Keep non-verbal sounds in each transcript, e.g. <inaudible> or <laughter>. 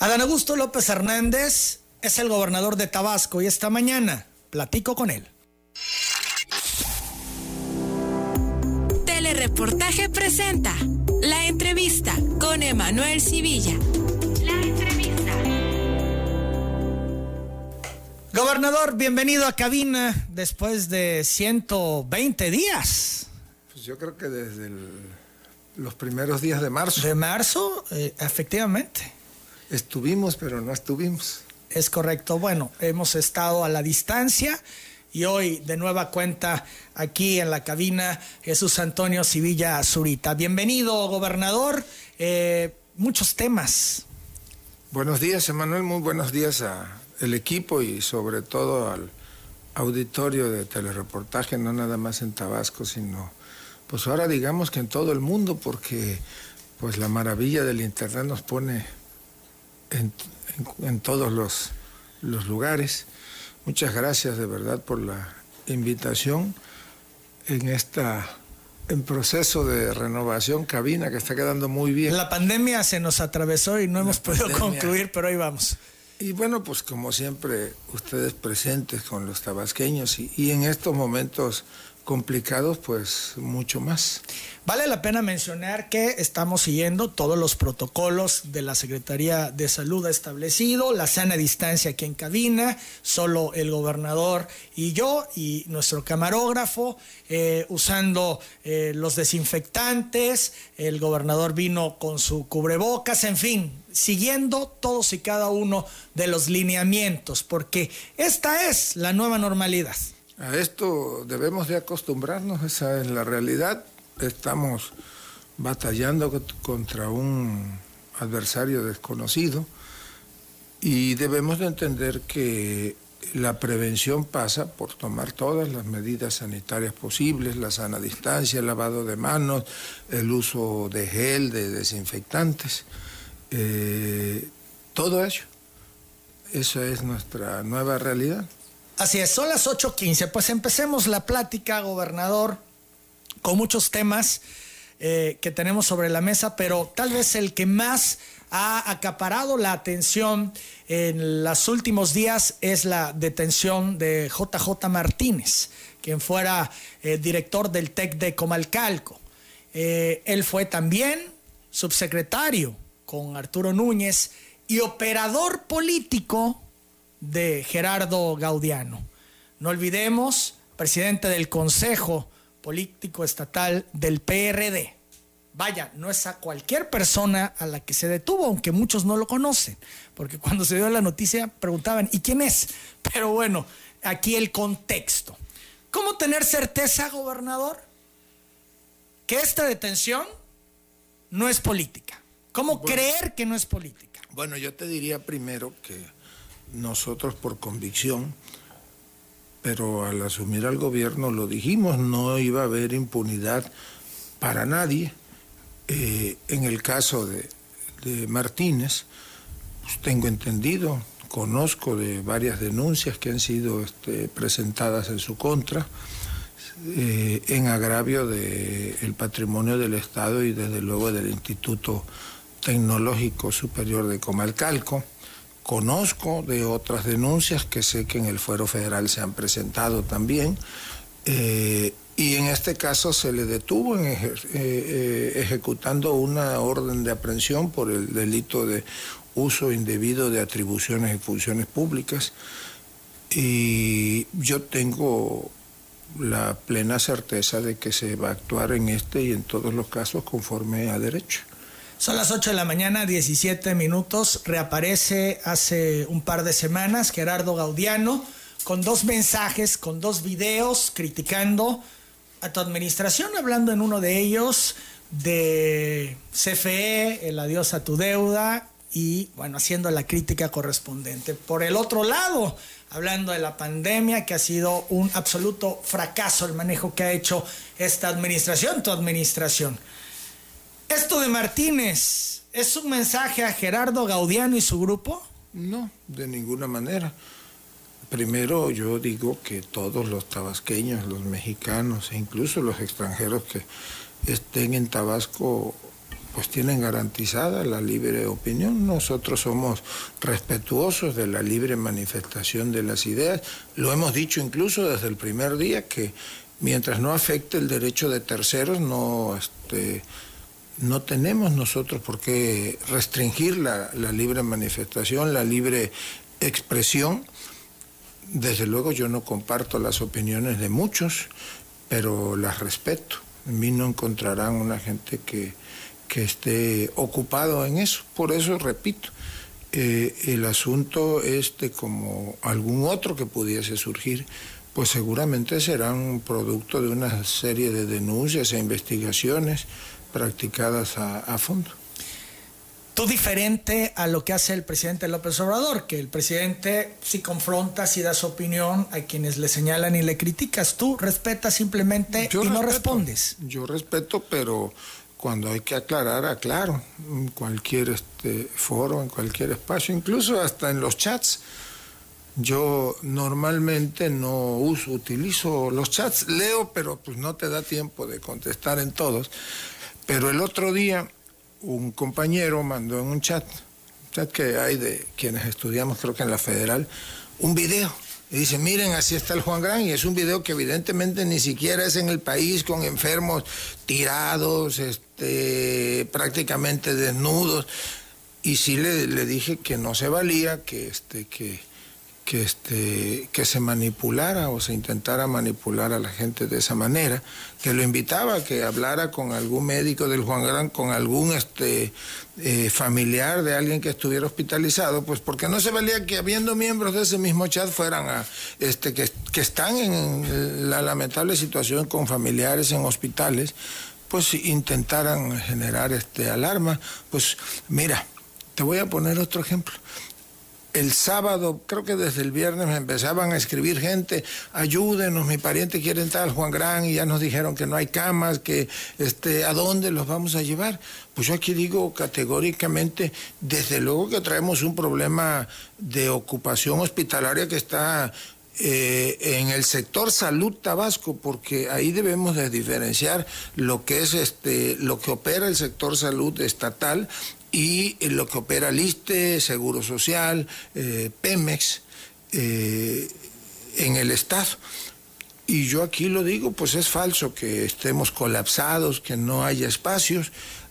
Adán Augusto López Hernández es el gobernador de Tabasco y esta mañana platico con él. Telereportaje presenta la entrevista con Emanuel Civilla. La entrevista. Gobernador, bienvenido a cabina después de 120 días. Pues yo creo que desde los primeros días de marzo. De marzo, eh, efectivamente. Estuvimos, pero no estuvimos. Es correcto. Bueno, hemos estado a la distancia y hoy de nueva cuenta aquí en la cabina Jesús Antonio Civilla Zurita. Bienvenido, gobernador. Eh, muchos temas. Buenos días, Emanuel. Muy buenos días al equipo y sobre todo al auditorio de telereportaje, no nada más en Tabasco, sino pues ahora digamos que en todo el mundo, porque pues la maravilla del Internet nos pone en, todos los, los lugares. Muchas gracias de verdad por la invitación en esta en proceso de renovación cabina que está quedando muy bien. La pandemia se nos atravesó y no hemos podido concluir, pero ahí vamos. Y bueno, pues como siempre, ustedes presentes con los tabasqueños y, y en estos momentos complicados, pues mucho más. Vale la pena mencionar que estamos siguiendo todos los protocolos de la Secretaría de Salud ha establecido, la sana distancia aquí en cabina, solo el gobernador y yo y nuestro camarógrafo eh, usando eh, los desinfectantes, el gobernador vino con su cubrebocas, en fin, siguiendo todos y cada uno de los lineamientos, porque esta es la nueva normalidad. A esto debemos de acostumbrarnos, esa es la realidad. Estamos batallando contra un adversario desconocido y debemos de entender que la prevención pasa por tomar todas las medidas sanitarias posibles, la sana distancia, el lavado de manos, el uso de gel, de desinfectantes, eh, todo ello. Esa es nuestra nueva realidad. Así es, son las 8.15. Pues empecemos la plática, gobernador, con muchos temas eh, que tenemos sobre la mesa, pero tal vez el que más ha acaparado la atención en los últimos días es la detención de JJ Martínez, quien fuera eh, director del TEC de Comalcalco. Eh, él fue también subsecretario con Arturo Núñez y operador político de Gerardo Gaudiano. No olvidemos, presidente del Consejo Político Estatal del PRD. Vaya, no es a cualquier persona a la que se detuvo, aunque muchos no lo conocen, porque cuando se dio la noticia preguntaban, ¿y quién es? <laughs> Pero bueno, aquí el contexto. ¿Cómo tener certeza, gobernador, que esta detención no es política? ¿Cómo creer que no es política? Bueno, yo te diría primero que nosotros por convicción, pero al asumir al gobierno lo dijimos, no iba a haber impunidad para nadie. Eh, en el caso de, Martínez, pues tengo entendido, conozco de varias denuncias que han sido este, presentadas en su contra. Eh, en agravio del patrimonio del Estado y desde luego del Instituto Tecnológico Superior de Comalcalco. Conozco de otras denuncias que sé que en el fuero federal se han presentado también. Eh, y en este caso se le detuvo en eh, eh, ejecutando una orden de aprehensión por el delito de uso indebido de atribuciones y funciones públicas. Y yo tengo la plena certeza de que se va a actuar en este y en todos los casos conforme a derecho. Son las 8 de la mañana, 17 minutos. Reaparece hace un par de semanas Gerardo Gaudiano con dos mensajes, con dos videos criticando a tu administración, hablando en uno de ellos de CFE, el adiós a tu deuda y bueno, haciendo la crítica correspondiente. Por el otro lado, hablando de la pandemia, que ha sido un absoluto fracaso el manejo que ha hecho esta administración, tu administración. ¿Esto de Martínez es un mensaje a Gerardo Gaudiano y su grupo? No, de ninguna manera. Primero yo digo que todos los tabasqueños, los mexicanos e incluso los extranjeros que estén en Tabasco pues tienen garantizada la libre opinión. Nosotros somos respetuosos de la libre manifestación de las ideas. Lo hemos dicho incluso desde el primer día que mientras no afecte el derecho de terceros, no, este, no tenemos nosotros por qué restringir la, libre manifestación, la libre expresión. Desde luego yo no comparto las opiniones de muchos, pero las respeto. En mí no encontrarán una gente que, que esté ocupado en eso. Por eso, repito, eh, el asunto este como algún otro que pudiese surgir, pues seguramente será un producto de una serie de denuncias e investigaciones practicadas a, a fondo. Tú diferente a lo que hace el presidente López Obrador, que el presidente si confronta, si da su opinión a quienes le señalan y le criticas, tú respetas simplemente y no respondes. Yo respeto, pero cuando hay que aclarar, aclaro, en cualquier este, foro, en cualquier espacio, incluso hasta en los chats. Yo normalmente no uso, utilizo los chats, leo, pero pues no te da tiempo de contestar en todos. Pero el otro día un compañero mandó en un chat, chat que hay de quienes estudiamos, creo que en la federal, un video. Y dice, miren, así está el Juan Gran, y es un video que evidentemente ni siquiera es en el país con enfermos tirados, este, prácticamente desnudos. Y sí le, le dije que no se valía, que, este, que, que, este, que se manipulara o se intentara manipular a la gente de esa manera, que lo invitaba a que hablara con algún médico del Juan Gran, con algún este, eh, familiar de alguien que estuviera hospitalizado, pues porque no se valía que habiendo miembros de ese mismo chat fueran a, este, que, que están en la lamentable situación con familiares en hospitales, pues intentaran generar este alarma. Pues mira, te voy a poner otro ejemplo el sábado, creo que desde el viernes empezaban a escribir gente, ayúdenos, mi pariente quiere entrar al Juan Gran y ya nos dijeron que no hay camas, que este, ¿a dónde los vamos a llevar? Pues yo aquí digo categóricamente, desde luego que traemos un problema de ocupación hospitalaria que está eh, en el sector salud Tabasco, porque ahí debemos de diferenciar lo que es este, lo que opera el sector salud estatal y lo que opera LISTE, Seguro Social, eh, Pemex, eh, en el Estado. Y yo aquí lo digo, pues es falso que estemos colapsados, que no haya espacios.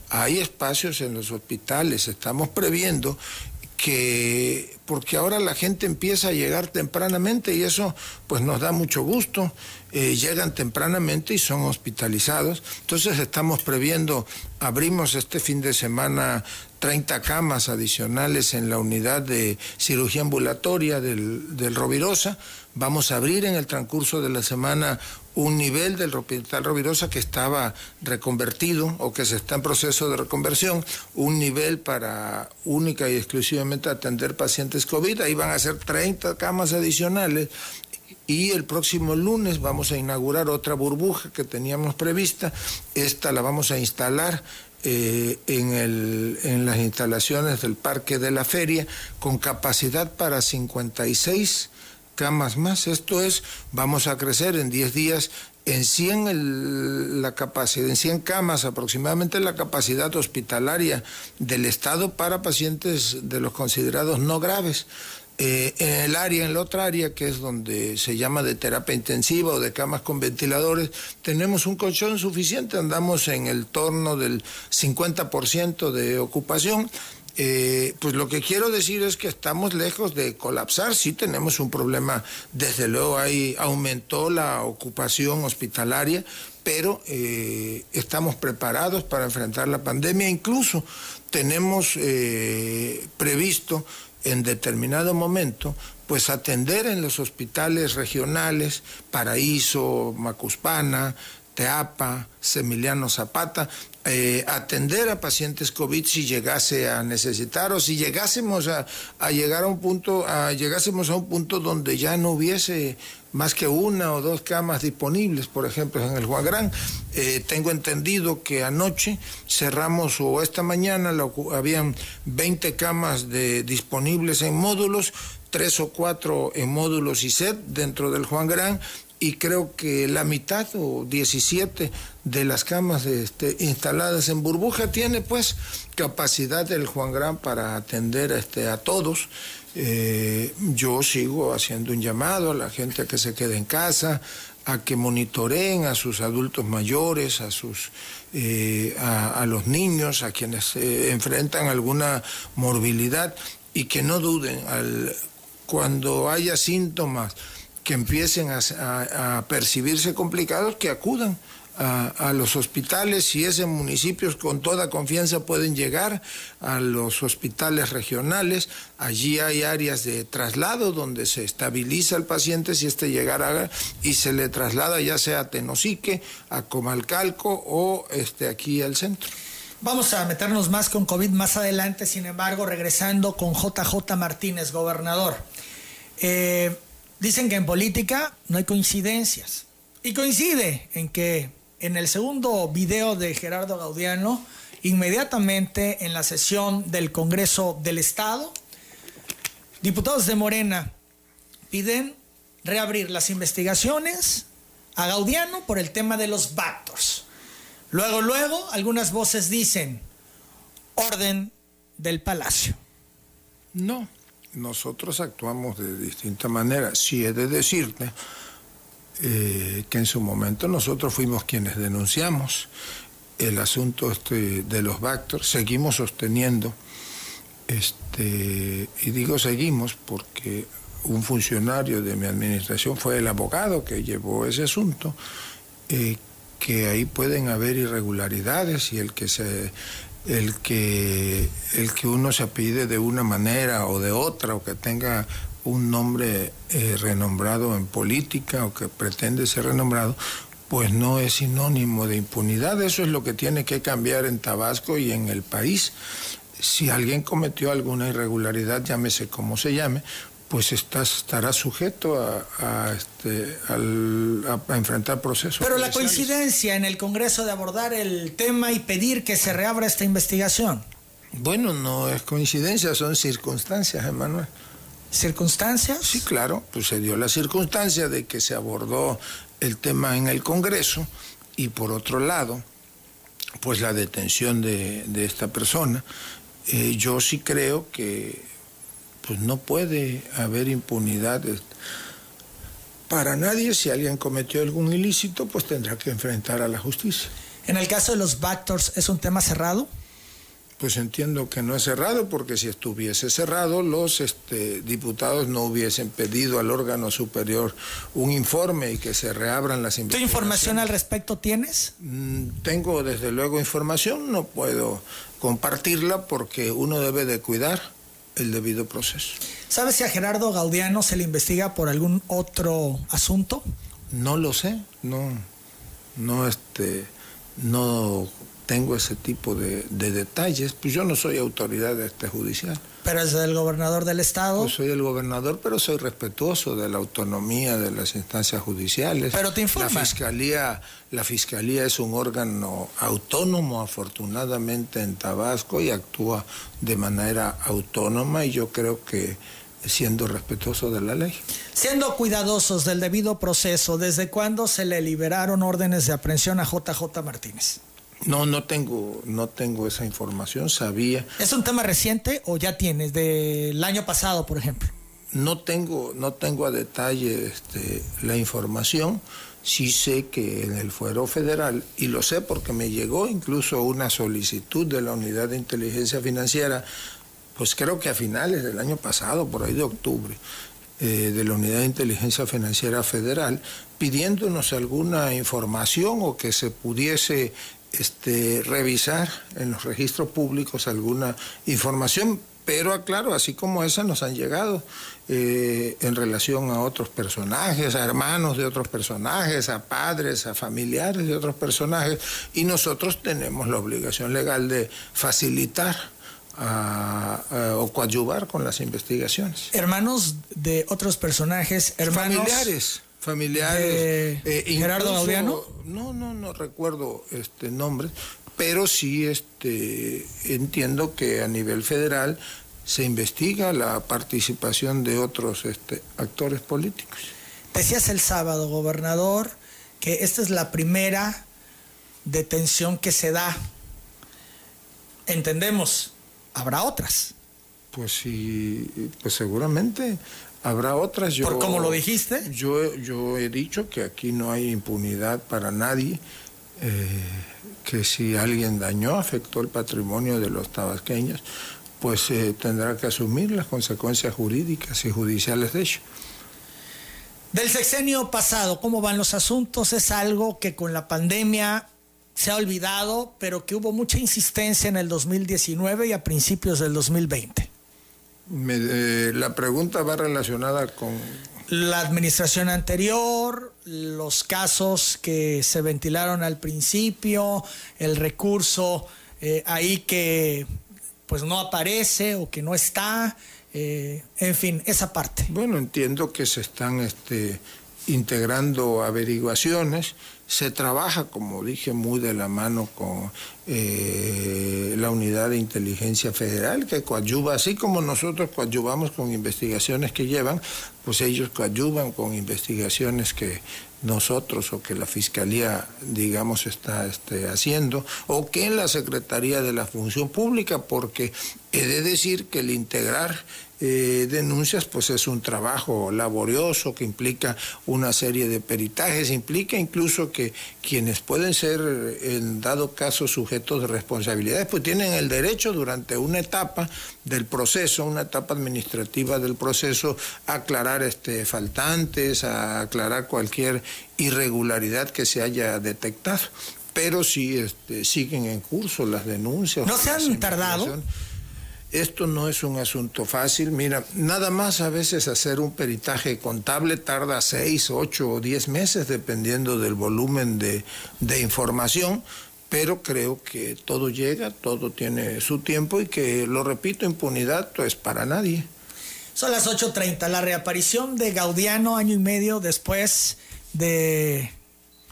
Hay espacios en los hospitales, estamos previendo que porque ahora la gente empieza a llegar tempranamente y eso pues nos da mucho gusto, eh, llegan tempranamente y son hospitalizados, entonces estamos previendo, abrimos este fin de semana 30 camas adicionales en la unidad de cirugía ambulatoria del, del Rovirosa, vamos a abrir en el transcurso de la semana un nivel del Hospital Rovirosa que estaba reconvertido o que se está en proceso de reconversión, un nivel para única y exclusivamente atender pacientes COVID, ahí van a ser 30 camas adicionales y el próximo lunes vamos a inaugurar otra burbuja que teníamos prevista, esta la vamos a instalar eh, en, el, en las instalaciones del Parque de la Feria con capacidad para 56 camas más. Esto es, vamos a crecer en 10 días en 100 la capacidad, en 100 camas aproximadamente la capacidad hospitalaria del Estado para pacientes de los considerados no graves. Eh, en el área, en la otra área, que es donde se llama de terapia intensiva o de camas con ventiladores, tenemos un colchón suficiente, andamos en el torno del 50% de ocupación eh, pues lo que quiero decir es que estamos lejos de colapsar, sí tenemos un problema, desde luego ahí aumentó la ocupación hospitalaria, pero eh, estamos preparados para enfrentar la pandemia, incluso tenemos eh, previsto en determinado momento pues atender en los hospitales regionales, Paraíso, Macuspana, Teapa, Semiliano Zapata, eh, atender a pacientes COVID si llegase a necesitar o si llegásemos a, llegar a un punto, a, llegásemos a un punto donde ya no hubiese más que una o dos camas disponibles, por ejemplo, en el Juan Gran. Eh, tengo entendido que anoche cerramos o esta mañana habían 20 camas de, disponibles en módulos, tres o cuatro en módulos y set dentro del Juan Gran y creo que la mitad o 17 de las camas este, instaladas en burbuja tiene pues capacidad del Juan Gran para atender este, a todos. Eh, yo sigo haciendo un llamado a la gente que se quede en casa, a que monitoreen a sus adultos mayores, a sus eh, a, los niños, a quienes eh, enfrentan alguna morbilidad y que no duden al, cuando haya síntomas que empiecen a, percibirse complicados, que acudan a, los hospitales, si es en municipios con toda confianza pueden llegar a los hospitales regionales, allí hay áreas de traslado donde se estabiliza el paciente si este llegara y se le traslada ya sea a Tenosique, a Comalcalco o este, aquí al centro. Vamos a meternos más con COVID más adelante, sin embargo, regresando con JJ Martínez, gobernador. Eh, Dicen que en política no hay coincidencias. Y coincide en que en el segundo video de Gerardo Gaudiano, inmediatamente en la sesión del Congreso del Estado, diputados de Morena piden reabrir las investigaciones a Gaudiano por el tema de los Bactors. Luego, luego, algunas voces dicen orden del Palacio. No, nosotros actuamos de distinta manera. Si he de decirte eh, que en su momento nosotros fuimos quienes denunciamos el asunto este de los Bactors, seguimos sosteniendo, este, y digo seguimos porque un funcionario de mi administración fue el abogado que llevó ese asunto, eh, que ahí pueden haber irregularidades y el que se el que, el que uno se apide de una manera o de otra, o que tenga un nombre eh, renombrado en política o que pretende ser renombrado, pues no es sinónimo de impunidad. Eso es lo que tiene que cambiar en Tabasco y en el país. Si alguien cometió alguna irregularidad, llámese como se llame, pues estará sujeto a, este, a, enfrentar procesos. Pero la coincidencia en el Congreso de abordar el tema y pedir que se reabra esta investigación. Bueno, no es coincidencia, son circunstancias, Emanuel. ¿Circunstancias? Sí, claro, pues se dio la circunstancia de que se abordó el tema en el Congreso y por otro lado, pues la detención de, esta persona. Eh, yo sí creo que pues no puede haber impunidad para nadie. Si alguien cometió algún ilícito, pues tendrá que enfrentar a la justicia. En el caso de los backdoors, ¿es un tema cerrado? Pues entiendo que no es cerrado, porque si estuviese cerrado, los este, diputados no hubiesen pedido al órgano superior un informe y que se reabran las investigaciones. ¿Qué información al respecto tienes? Mm, tengo desde luego información, no puedo compartirla porque uno debe de cuidar el debido proceso. ¿Sabes si a Gerardo Gaudiano se le investiga por algún otro asunto? No lo sé, no, no, este, no tengo ese tipo de, detalles, pues yo no soy autoridad de este judicial. Pero es del gobernador del estado. Pues soy el gobernador, pero soy respetuoso de la autonomía de las instancias judiciales. Pero te informa. La fiscalía, la fiscalía es un órgano autónomo, afortunadamente en Tabasco y actúa de manera autónoma y yo creo que siendo respetuoso de la ley. Siendo cuidadosos del debido proceso, ¿desde cuándo se le liberaron órdenes de aprehensión a JJ Martínez? No, no tengo, no tengo esa información, sabía. ¿Es un tema reciente o ya tienes del año pasado, por ejemplo? No tengo, no tengo a detalle este, la información. Sí sé que en el fuero federal, y lo sé porque me llegó incluso una solicitud de la Unidad de Inteligencia Financiera, pues creo que a finales del año pasado, por ahí de octubre, eh, de la Unidad de Inteligencia Financiera Federal, pidiéndonos alguna información o que se pudiese este, revisar en los registros públicos alguna información, pero aclaro, así como esa nos han llegado eh, en relación a otros personajes, a hermanos de otros personajes, a padres, a familiares de otros personajes, y nosotros tenemos la obligación legal de facilitar o coadyuvar con las investigaciones. Hermanos de otros personajes, hermanos. Familiares familiares. Eh, Gerardo Gaudiano. No, no, no recuerdo este nombre, pero sí este, entiendo que a nivel federal se investiga la participación de otros este, actores políticos. Decías el sábado, gobernador, que esta es la primera detención que se da. Entendemos, habrá otras. Pues sí, pues seguramente habrá otras. Yo, ¿Por cómo lo dijiste? Yo, yo he dicho que aquí no hay impunidad para nadie, eh, que si alguien dañó, afectó el patrimonio de los tabasqueños, pues eh, tendrá que asumir las consecuencias jurídicas y judiciales de ello. Del sexenio pasado, ¿cómo van los asuntos? Es algo que con la pandemia se ha olvidado, pero que hubo mucha insistencia en el 2019 y a principios del 2020. Eh, la pregunta va relacionada con... La administración anterior, los casos que se ventilaron al principio, el recurso eh, ahí que pues no aparece o que no está, eh, en fin, esa parte. Bueno, entiendo que se están este, integrando averiguaciones, se trabaja, como dije, muy de la mano con eh, la unidad de inteligencia federal que coadyuva, así como nosotros coadyuvamos con investigaciones que llevan, pues ellos coadyuvan con investigaciones que nosotros o que la Fiscalía, digamos, está este, haciendo, o que en la Secretaría de la Función Pública, porque he de decir que el integrar eh, denuncias, pues es un trabajo laborioso que implica una serie de peritajes, implica incluso que quienes pueden ser, en dado caso, sujetos de responsabilidades, pues tienen el derecho durante una etapa del proceso, una etapa administrativa del proceso, a aclarar este, faltantes, a aclarar cualquier irregularidad que se haya detectado. Pero si este, siguen en curso las denuncias. ¿No se han tardado? Esto no es un asunto fácil. Mira, nada más a veces hacer un peritaje contable tarda seis, ocho o diez meses, dependiendo del volumen de, información, pero creo que todo llega, todo tiene su tiempo y que, lo repito, impunidad pues para nadie. Son las 8.30, la reaparición de Gaudiano año y medio después de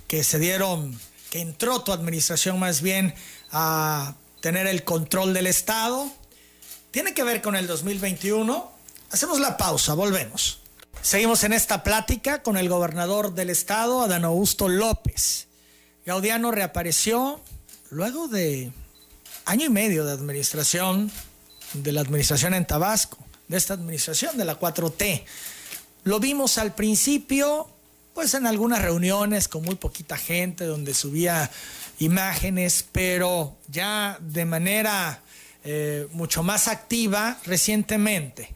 que se dieron, que entró tu administración más bien a tener el control del Estado tiene que ver con el 2021. Hacemos la pausa, volvemos. Seguimos en esta plática con el gobernador del estado, Adán Augusto López. Gaudiano reapareció luego de año y medio de administración, de la administración en Tabasco, de esta administración de la 4T. Lo vimos al principio, pues en algunas reuniones con muy poquita gente, donde subía imágenes, pero ya de manera eh, mucho más activa recientemente.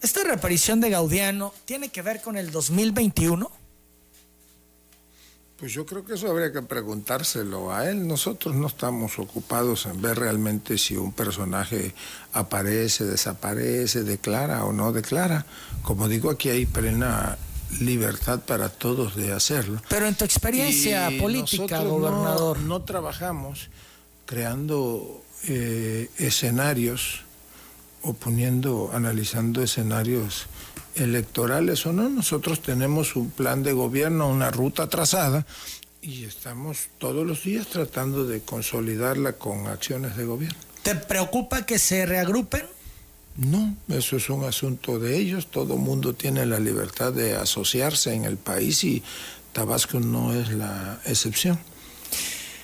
¿Esta reaparición de Gaudiano tiene que ver con el 2021? Pues yo creo que eso habría que preguntárselo a él. Nosotros no estamos ocupados en ver realmente si un personaje aparece, desaparece, declara o no declara. Como digo, aquí hay plena libertad para todos de hacerlo. Pero en tu experiencia política, gobernador. no trabajamos creando eh, escenarios o poniendo, analizando escenarios electorales o no. Nosotros tenemos un plan de gobierno, una ruta trazada y estamos todos los días tratando de consolidarla con acciones de gobierno. ¿Te preocupa que se reagrupen? No, eso es un asunto de ellos. Todo mundo tiene la libertad de asociarse en el país y Tabasco no es la excepción.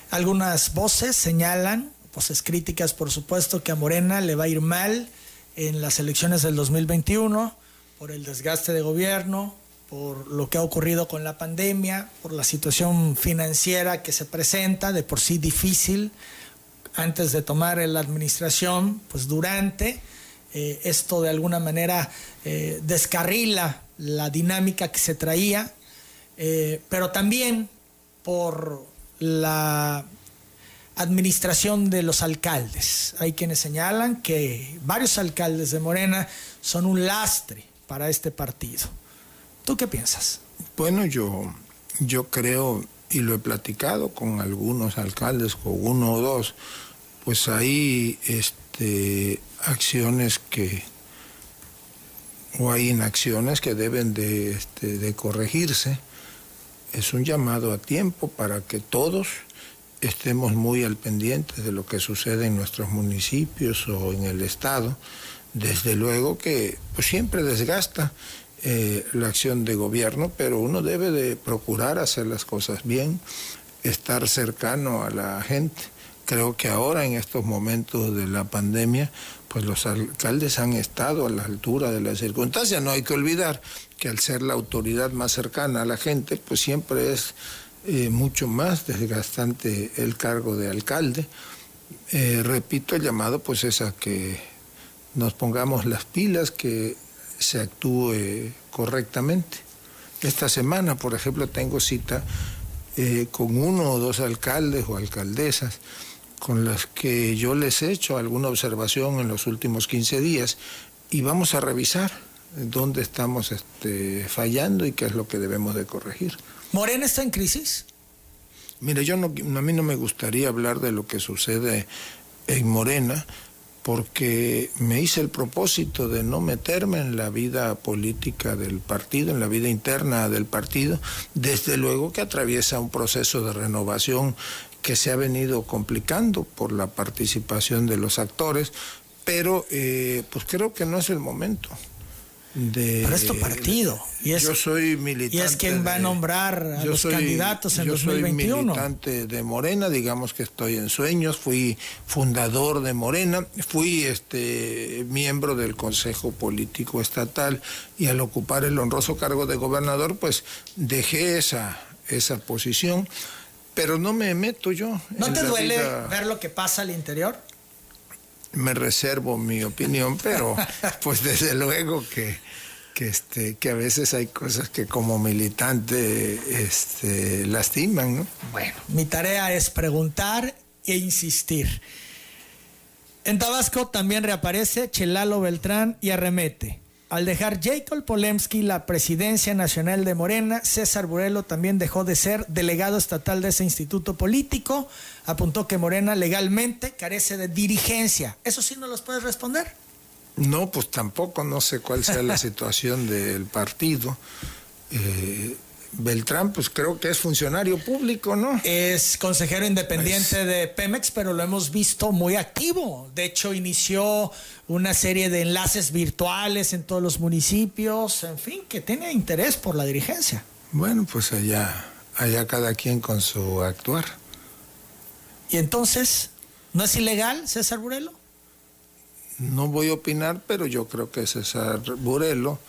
Algunas voces señalan voces críticas, por supuesto, que a Morena le va a ir mal en las elecciones del 2021 por el desgaste de gobierno, por lo que ha ocurrido con la pandemia, por la situación financiera que se presenta, de por sí difícil, antes de tomar la administración, pues durante. Eh, esto de alguna manera eh, descarrila la dinámica que se traía, eh, pero también por la administración de los alcaldes. Hay quienes señalan que varios alcaldes de Morena son un lastre para este partido. ¿Tú qué piensas? Bueno, yo, yo creo, y lo he platicado con algunos alcaldes, con uno o dos, pues hay este, acciones que, o hay inacciones que deben de, este, de corregirse. Es un llamado a tiempo para que todos estemos muy al pendiente de lo que sucede en nuestros municipios o en el Estado. Desde luego que pues, siempre desgasta eh, la acción de gobierno, pero uno debe de procurar hacer las cosas bien, estar cercano a la gente. Creo que ahora en estos momentos de la pandemia, pues los alcaldes han estado a la altura de las circunstancias. No hay que olvidar que al ser la autoridad más cercana a la gente, pues siempre es eh, mucho más desgastante el cargo de alcalde. Eh, repito, el llamado pues es a que nos pongamos las pilas, que se actúe correctamente. Esta semana, por ejemplo, tengo cita eh, con uno o dos alcaldes o alcaldesas con las que yo les he hecho alguna observación en los últimos 15 días y vamos a revisar dónde estamos este, fallando y qué es lo que debemos de corregir. ¿Morena está en crisis? Mire, yo no, a mí no me gustaría hablar de lo que sucede en Morena, porque me hice el propósito de no meterme en la vida política del partido, en la vida interna del partido, desde luego que atraviesa un proceso de renovación que se ha venido complicando por la participación de los actores, pero eh, pues creo que no es el momento de tu partido. Y es, yo soy militante. Y es quien va a nombrar a los candidatos en yo 2021. Soy militante de Morena, digamos que estoy en sueños, fui fundador de Morena, fui este miembro del Consejo Político Estatal y al ocupar el honroso cargo de gobernador, pues dejé esa, esa posición, pero no me meto yo. ¿No te duele ver lo que pasa al interior? Me reservo mi opinión, pero <laughs> pues desde luego que, que, este, que a veces hay cosas que como militante este, lastiman, ¿no? Bueno, mi tarea es preguntar e insistir. En Tabasco también reaparece Chelalo Beltrán y arremete. Al dejar Jacob Polemski la presidencia nacional de Morena, César Burelo también dejó de ser delegado estatal de ese instituto político. Apuntó que Morena legalmente carece de dirigencia. ¿Eso sí no los puedes responder? No, pues tampoco, no sé cuál sea la <laughs> situación del partido. Eh, Beltrán, pues creo que es funcionario público, ¿no? Es consejero independiente pues de Pemex, pero lo hemos visto muy activo. De hecho, inició una serie de enlaces virtuales en todos los municipios, en fin, que tiene interés por la dirigencia. Bueno, pues allá, allá cada quien con su actuar. ¿Y entonces, no es ilegal, César Burelo? No voy a opinar, pero yo creo que César Burelo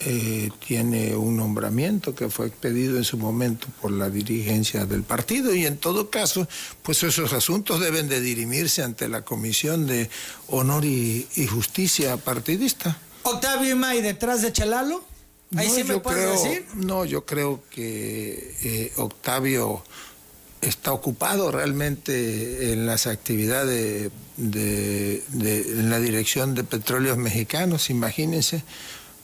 eh, tiene un nombramiento que fue expedido en su momento por la dirigencia del partido y en todo caso, pues esos asuntos deben de dirimirse ante la Comisión de Honor y, Justicia partidista. Octavio Imay detrás de Chalalo. Ahí sí me decir. No, yo creo que eh, Octavio está ocupado realmente en las actividades de, en la dirección de petróleos mexicanos, imagínense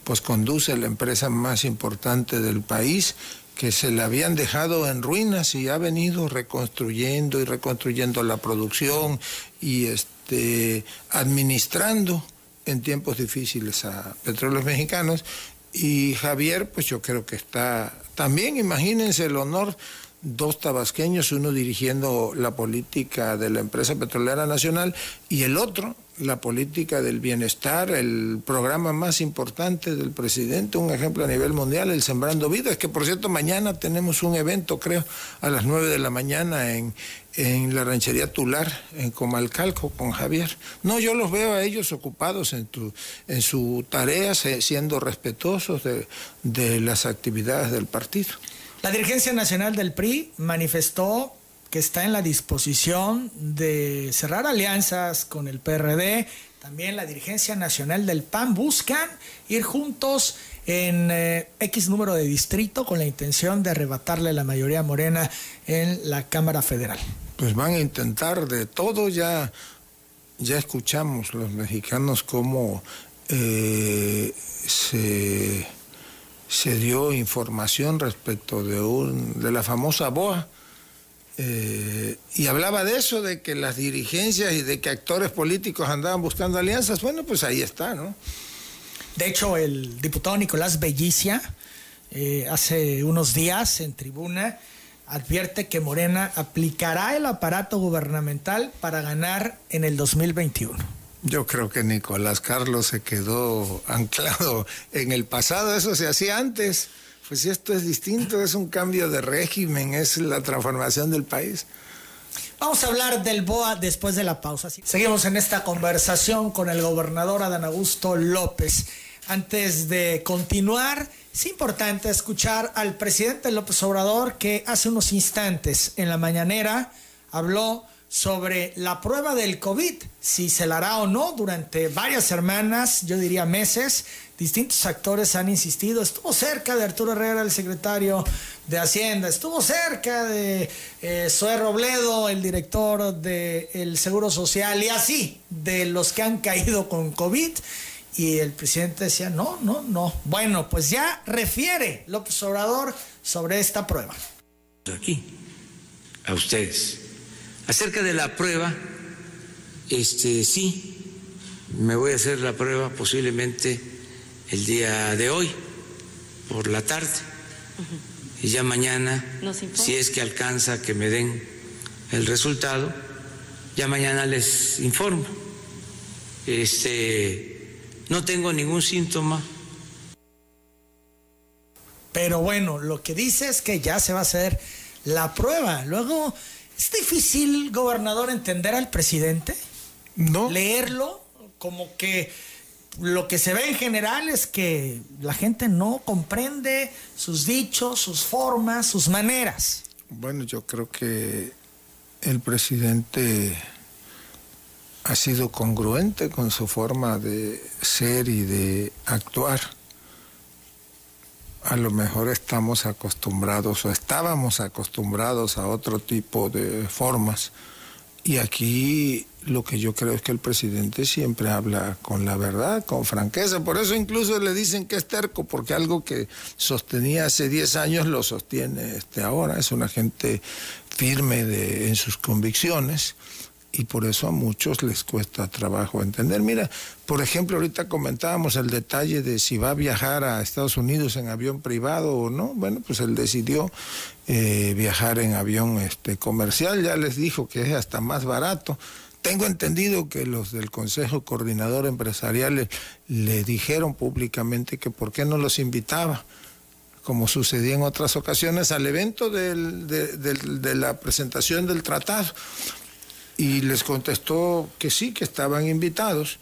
pues conduce la empresa más importante del país, que se la habían dejado en ruinas y ha venido reconstruyendo y reconstruyendo la producción y este, administrando en tiempos difíciles a petróleos mexicanos. Y Javier, pues yo creo que está también, imagínense el honor dos tabasqueños, uno dirigiendo la política de la empresa petrolera nacional y el otro la política del bienestar, el programa más importante del presidente, un ejemplo a nivel mundial, el Sembrando Vidas, que por cierto mañana tenemos un evento, creo, a las nueve de la mañana en, en la ranchería Tular, en Comalcalco, con Javier. No, yo los veo a ellos ocupados en, tu, en su tarea, siendo respetuosos de, de las actividades del partido. La dirigencia nacional del PRI manifestó que está en la disposición de cerrar alianzas con el PRD. También la dirigencia nacional del PAN buscan ir juntos en eh, X número de distrito con la intención de arrebatarle la mayoría morena en la Cámara Federal. Pues van a intentar de todo, ya, ya escuchamos los mexicanos cómo eh, se se dio información respecto de, un, de la famosa BOA. Eh, y hablaba de eso, de que las dirigencias y de que actores políticos andaban buscando alianzas. Bueno, pues ahí está, ¿no? De hecho, el diputado Nicolás Bellicia, eh, hace unos días en tribuna, advierte que Morena aplicará el aparato gubernamental para ganar en el 2021. Yo creo que Nicolás Carlos se quedó <laughs> anclado en el pasado, eso se hacía antes. Pues esto es distinto, es un cambio de régimen, es la transformación del país. Vamos a hablar del BOA después de la pausa. Seguimos en esta conversación con el gobernador Adán Augusto López. Antes de continuar, es importante escuchar al presidente López Obrador que hace unos instantes en la mañanera habló sobre la prueba del COVID, si se la hará o no durante varias semanas, yo diría meses. Distintos actores han insistido, estuvo cerca de Arturo Herrera, el secretario de Hacienda, estuvo cerca de eh, Robledo, el director del Seguro Social, y así, de los que han caído con COVID. Y el presidente decía, no, no, no. Bueno, pues ya refiere López Obrador sobre esta prueba. Aquí, a ustedes Acerca de la prueba, este sí, me voy a hacer la prueba posiblemente el día de hoy, por la tarde. Y ya mañana, si es que alcanza que me den el resultado, ya mañana les informo. Este, no tengo ningún síntoma. Pero bueno, lo que dice es que ya se va a hacer la prueba. Luego ¿Es difícil, gobernador, entender al presidente? No. Leerlo como que lo que se ve en general es que la gente no comprende sus dichos, sus formas, sus maneras. Bueno, yo creo que el presidente ha sido congruente con su forma de ser y de actuar a lo mejor estamos acostumbrados o estábamos acostumbrados a otro tipo de formas. Y aquí lo que yo creo es que el presidente siempre habla con la verdad, con franqueza. Por eso incluso le dicen que es terco, porque algo que sostenía hace 10 años lo sostiene este ahora. Es una gente firme de, en sus convicciones y por eso a muchos les cuesta trabajo entender. Mira, por ejemplo, ahorita comentábamos el detalle de si va a viajar a Estados Unidos en avión privado o no. Bueno, pues él decidió eh, viajar en avión este, comercial, ya les dijo que es hasta más barato. Tengo entendido que los del Consejo Coordinador Empresarial le, dijeron públicamente que por qué no los invitaba como sucedía en otras ocasiones, al evento de la presentación del tratado y les contestó que sí, que estaban invitados.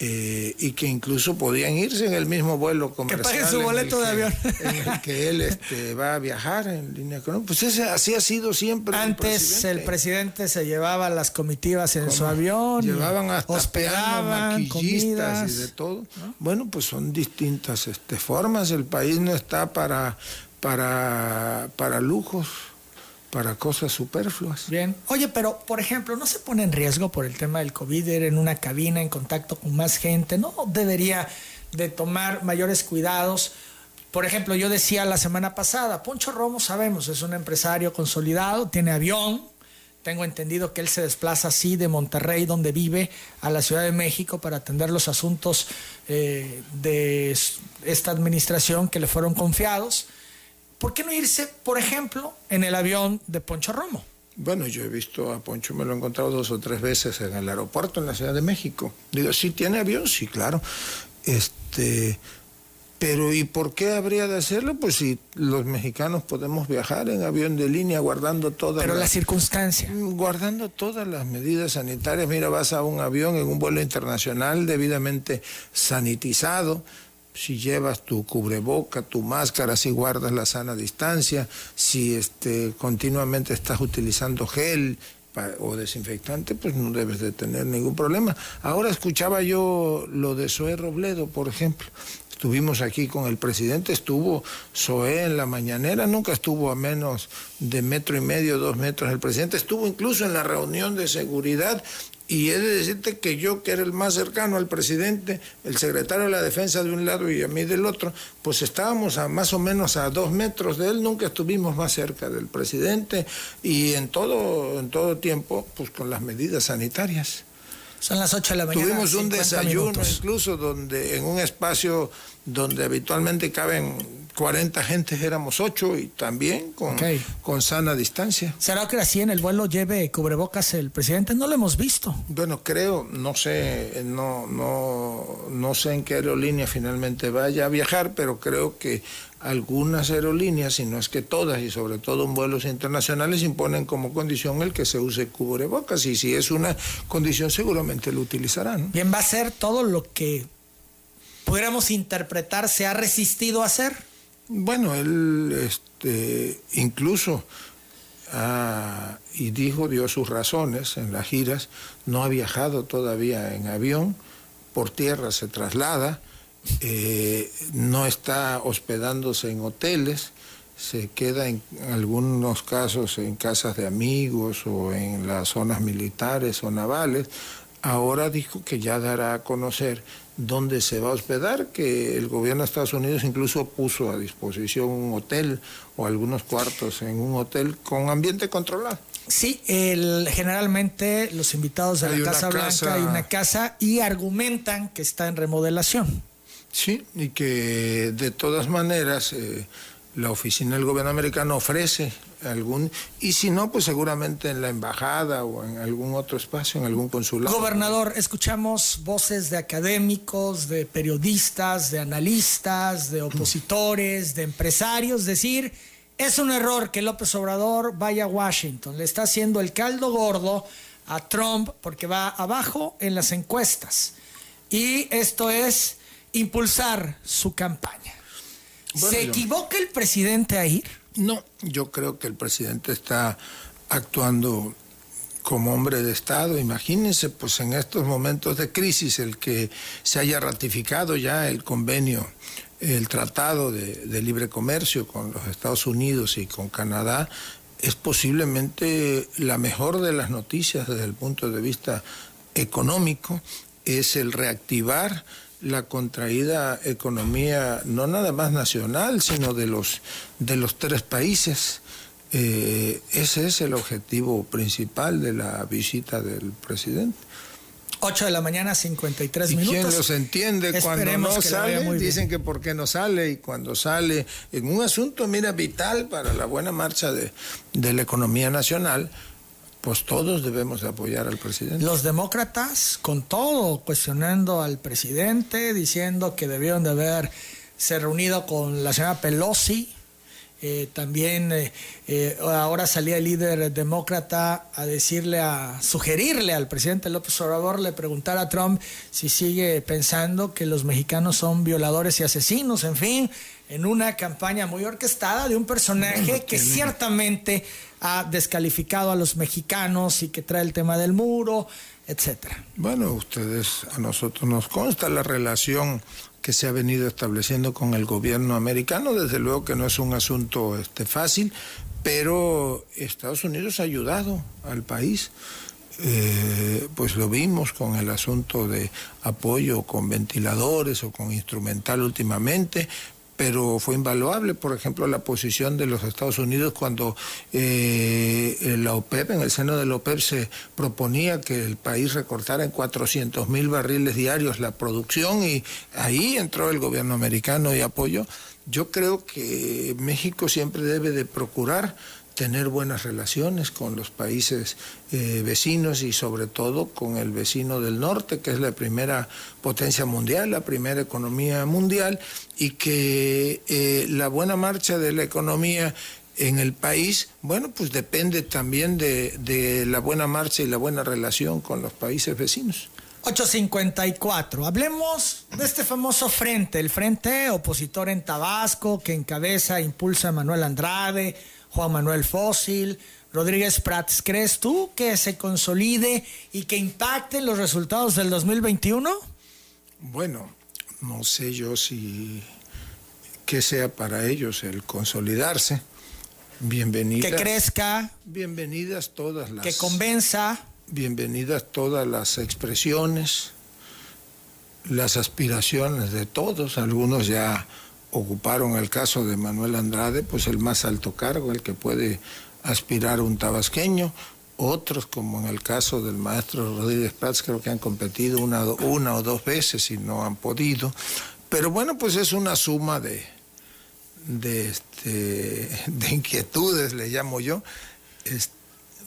Eh, y que incluso podían irse en el mismo vuelo comercial. Que su boleto de avión. En el que él este, va a viajar en línea económica. Pues ese, así ha sido siempre. Antes el presidente, se llevaba las comitivas en su avión. Llevaban hasta hospedaban, maquillistas y de todo. Bueno, pues son distintas este, formas. El país no está para, para, para lujos para cosas superfluas. Bien. Oye, pero por ejemplo, ¿no se pone en riesgo por el tema del COVID ir en una cabina en contacto con más gente? ¿No debería de tomar mayores cuidados? Por ejemplo, yo decía la semana pasada, Poncho Romo sabemos, es un empresario consolidado, tiene avión, tengo entendido que él se desplaza así de Monterrey, donde vive, a la Ciudad de México para atender los asuntos eh, de esta administración que le fueron confiados. ¿Por qué no irse, por ejemplo, en el avión de Poncho Romo? Bueno, yo he visto a Poncho, me lo he encontrado dos o tres veces en el aeropuerto en la Ciudad de México. Digo, ¿sí tiene avión? Sí, claro. Este, pero ¿y por qué habría de hacerlo? Pues si los mexicanos podemos viajar en avión de línea guardando todas Pero la circunstancia. Guardando todas las medidas sanitarias. Mira, vas a un avión en un vuelo internacional debidamente sanitizado si llevas tu cubreboca, tu máscara, si guardas la sana distancia, si este, continuamente estás utilizando gel o desinfectante, pues no debes de tener ningún problema. Ahora escuchaba yo lo de Zoé Robledo, por ejemplo. Estuvimos aquí con el presidente, estuvo Zoé en la mañanera, nunca estuvo a menos de metro y medio, dos metros el presidente, estuvo incluso en la reunión de seguridad y he de decirte que yo, que era el más cercano al presidente, el secretario de la defensa de un lado y a mí del otro, pues estábamos a más o menos a dos metros de él, nunca estuvimos más cerca del presidente y en todo, en todo tiempo, pues con las medidas sanitarias. Son las 8 de la mañana. Tuvimos un desayuno incluso donde en un espacio donde habitualmente caben 40 gentes éramos 8 y también con, con sana distancia. ¿Será que así en el vuelo lleve cubrebocas el presidente? No lo hemos visto. Bueno, creo, no sé, no, no, no sé en qué aerolínea finalmente vaya a viajar, pero creo que algunas aerolíneas, si no es que todas, y sobre todo en vuelos internacionales, imponen como condición el que se use cubrebocas. Y si es una condición, seguramente lo utilizarán. Bien, va a ser todo lo que pudiéramos interpretar se ha resistido a hacer. Bueno, él este, incluso ah, y dijo, dio sus razones en las giras, no ha viajado todavía en avión, por tierra se traslada, eh, no está hospedándose en hoteles, se queda en algunos casos en casas de amigos o en las zonas militares o navales. Ahora dijo que ya dará a conocer dónde se va a hospedar, que el gobierno de Estados Unidos incluso puso a disposición un hotel o algunos cuartos en un hotel con ambiente controlado. Sí, el, generalmente los invitados de la Casa Blanca hay una casa y argumentan que está en remodelación. Sí, y que de todas maneras eh, la oficina del gobierno americano ofrece algún y si no pues seguramente en la embajada o en algún otro espacio en algún consulado. Gobernador escuchamos voces de académicos de periodistas de analistas de opositores de empresarios decir es un error que López Obrador vaya a Washington. Le está haciendo el caldo gordo a Trump porque va abajo en las encuestas. Y esto es impulsar su campaña ¿Se equivoca el presidente a ir? No, yo creo que el presidente está actuando como hombre de Estado. Imagínense, pues en estos momentos de crisis, el que se haya ratificado ya el convenio, el tratado de, de libre comercio con los Estados Unidos y con Canadá, es posiblemente la mejor de las noticias desde el punto de vista económico, es el reactivar la contraída economía no nada más nacional, sino de los, de los tres países. Eh, ese es el objetivo principal de la visita del presidente. 8 de la mañana, 53 ¿Y minutos. ¿Quién los entiende cuando no sale? Dicen que por qué no sale y cuando sale en un asunto, mira, vital para la buena marcha de, de la economía nacional, pues todos debemos apoyar al presidente. Los demócratas, con todo, cuestionando al presidente, diciendo que debieron de haberse reunido con la señora Pelosi. Eh, también eh, eh, ahora salía el líder demócrata a decirle, a sugerirle al presidente López Obrador, le preguntar a Trump si sigue pensando que los mexicanos son violadores y asesinos, en fin, en una campaña muy orquestada de un personaje que ciertamente ha descalificado a los mexicanos y que trae el tema del muro, etcétera. Bueno, ustedes, a nosotros nos consta la relación que se ha venido estableciendo con el gobierno americano, desde luego que no es un asunto este, fácil, pero Estados Unidos ha ayudado al país. Eh, pues lo vimos con el asunto de apoyo con ventiladores o con instrumental últimamente, pero fue invaluable, por ejemplo, la posición de los Estados Unidos cuando eh, la OPEP, en el seno de la OPEP, se proponía que el país recortara en 400 mil barriles diarios la producción y ahí entró el gobierno americano y apoyó. Yo creo que México siempre debe de procurar tener buenas relaciones con los países eh, vecinos y sobre todo con el vecino del norte, que es la primera potencia mundial, la primera economía mundial, y que eh, la buena marcha de la economía en el país, bueno, pues depende también de, de la buena marcha y la buena relación con los países vecinos. 854. Hablemos de este famoso frente, el frente opositor en Tabasco que encabeza, impulsa Manuel Andrade, Juan Manuel Fósil, Rodríguez Prats. ¿Crees tú que se consolide y que impacte los resultados del 2021? Bueno, no sé yo si que sea para ellos el consolidarse. Bienvenida. Que crezca. Bienvenidas todas las. Que convenza. Bienvenidas todas las expresiones, las aspiraciones de todos. Algunos ya ocuparon el caso de Manuel Andrade, pues el más alto cargo, el que puede aspirar un tabasqueño. Otros, como en el caso del maestro Rodríguez Prats, creo que han competido una, una o dos veces y no han podido. Pero bueno, pues es una suma de, de, este, de inquietudes, le llamo yo.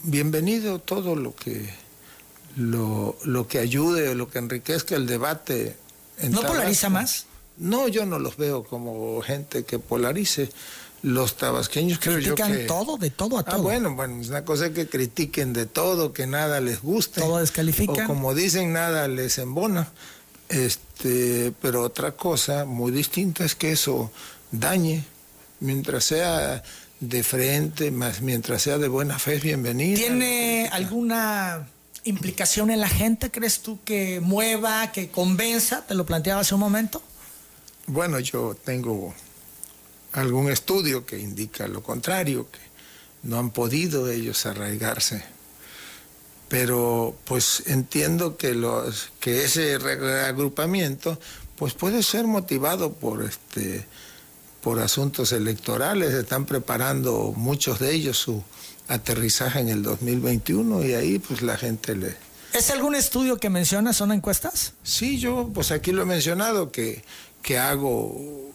Bienvenido todo lo que, lo, lo que ayude o lo que enriquezca el debate. En ¿No polariza más? No, yo no los veo como gente que polarice. Los tabasqueños creo yo que... todo, de todo a ah, todo. Ah, bueno, bueno, es una cosa que critiquen de todo, que nada les guste. Todo descalifican. O como dicen, nada les embona. Este, pero otra cosa muy distinta es que eso dañe, mientras sea de frente, más mientras sea de buena fe, bienvenido. ¿Tiene alguna implicación en la gente, crees tú, que mueva, que convenza? Te lo planteaba hace un momento. Bueno, yo tengo algún estudio que indica lo contrario, que no han podido ellos arraigarse. Pero pues entiendo que los que ese reagrupamiento pues puede ser motivado por este por asuntos electorales, están preparando muchos de ellos su aterrizaje en el 2021 y ahí pues la gente le ¿Es algún estudio que menciona, son encuestas? Sí, yo pues aquí lo he mencionado que que hago,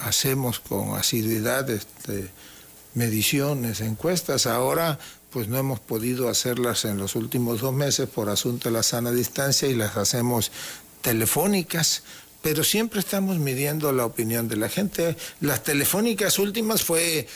hacemos con asiduidad este, mediciones, encuestas. Ahora pues no hemos podido hacerlas en los últimos dos meses por asunto de la sana distancia y las hacemos telefónicas, pero siempre estamos midiendo la opinión de la gente. Las telefónicas últimas fue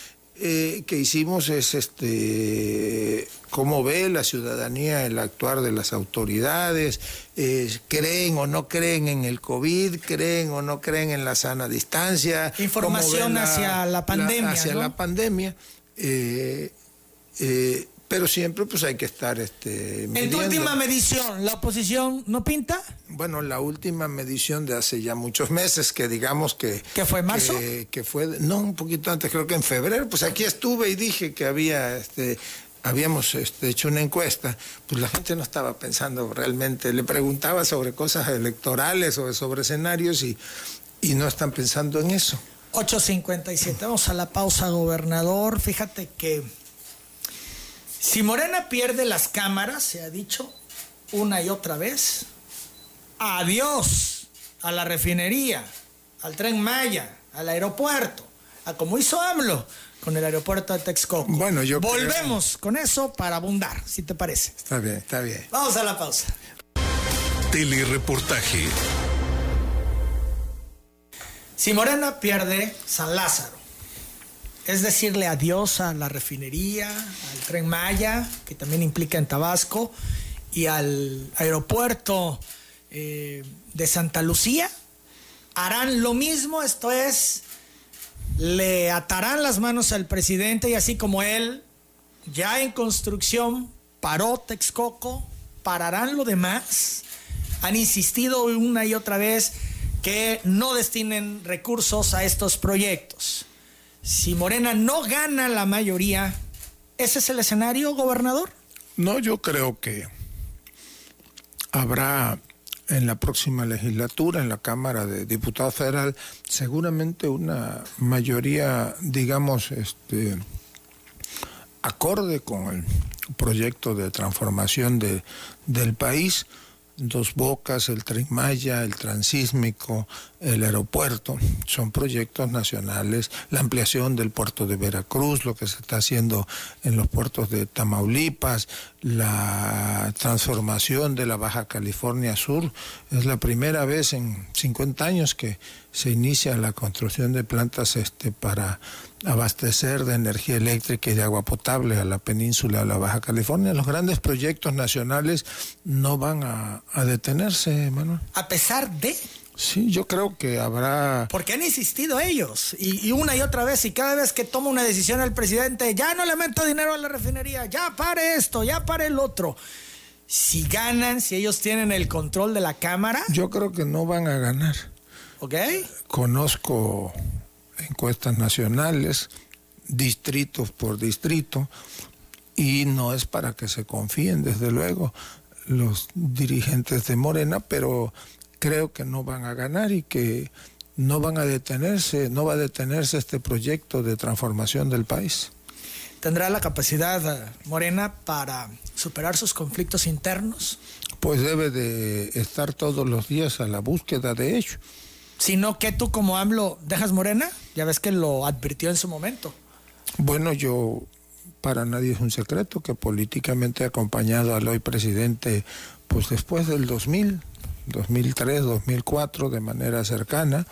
eh, que hicimos es este cómo ve la ciudadanía el actuar de las autoridades, eh, creen o no creen en el COVID, creen o no creen en la sana distancia. Información hacia la pandemia. hacia la pandemia. Eh, pero siempre pues hay que estar este En tu última medición, ¿la oposición no pinta? Bueno, la última medición de hace ya muchos meses, que digamos que... ¿Que fue marzo? Que, fue, no, un poquito antes, creo que en febrero, pues aquí estuve y dije que había, este, habíamos este, hecho una encuesta, pues la gente no estaba pensando realmente, le preguntaba sobre cosas electorales o sobre escenarios y, y no están pensando en eso. 8.57, vamos a la pausa, gobernador. Fíjate que si Morena pierde las cámaras, se ha dicho una y otra vez, adiós a la refinería, al tren Maya, al aeropuerto, a como hizo AMLO con el aeropuerto de Texcoco. Bueno, yo Volvemos con eso para abundar, si te parece. Está bien, está bien. Vamos a la pausa. Telereportaje. Si Morena pierde San Lázaro, es decirle adiós a la refinería, al tren Maya, que también implica en Tabasco, y al aeropuerto eh, de Santa Lucía. Harán lo mismo, esto es, le atarán las manos al presidente y así como él, ya en construcción, paró Texcoco, pararán lo demás. Han insistido una y otra vez que no destinen recursos a estos proyectos si Morena no gana la mayoría, ¿ese es el escenario, gobernador? No, yo creo que habrá en la próxima legislatura, en la Cámara de Diputados Federal, seguramente una mayoría, digamos, este, acorde con el proyecto de transformación de, del país Dos Bocas, el Tren Maya, el Transísmico, el aeropuerto, son proyectos nacionales, la ampliación del puerto de Veracruz, lo que se está haciendo en los puertos de Tamaulipas, la transformación de la Baja California Sur, es la primera vez en 50 años que se inicia la construcción de plantas este para abastecer de energía eléctrica y de agua potable a la península de la Baja California. Los grandes proyectos nacionales no van a, detenerse, Manuel. A pesar de... Sí, yo creo que habrá... Porque han insistido ellos, y, una y otra vez, y cada vez que toma una decisión el presidente, ya no le meto dinero a la refinería, ya pare esto, ya pare el otro. Si ganan, si ellos tienen el control de la Cámara... Yo creo que no van a ganar. ¿Ok? Conozco encuestas nacionales, distritos por distrito, y no es para que se confíen, desde luego, los dirigentes de Morena, pero creo que no van a ganar y que no van a detenerse, no va a detenerse este proyecto de transformación del país. ¿Tendrá la capacidad eh, Morena para superar sus conflictos internos? Pues debe de estar todos los días a la búsqueda de ello sino que tú como AMLO dejas Morena, ya ves que lo advirtió en su momento. Bueno, yo para nadie es un secreto que políticamente he acompañado al hoy presidente pues después del 2000, 2003, 2004 de manera cercana.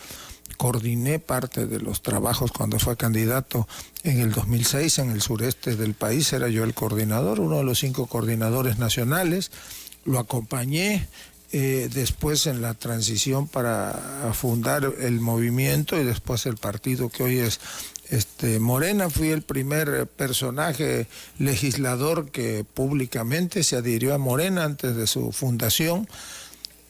Coordiné parte de los trabajos cuando fue candidato en el 2006 en el sureste del país, era yo el coordinador, uno de los cinco coordinadores nacionales. Lo acompañé eh, después en la transición para fundar el movimiento y después el partido que hoy es este, Morena. Fui el primer personaje legislador que públicamente se adhirió a Morena antes de su fundación.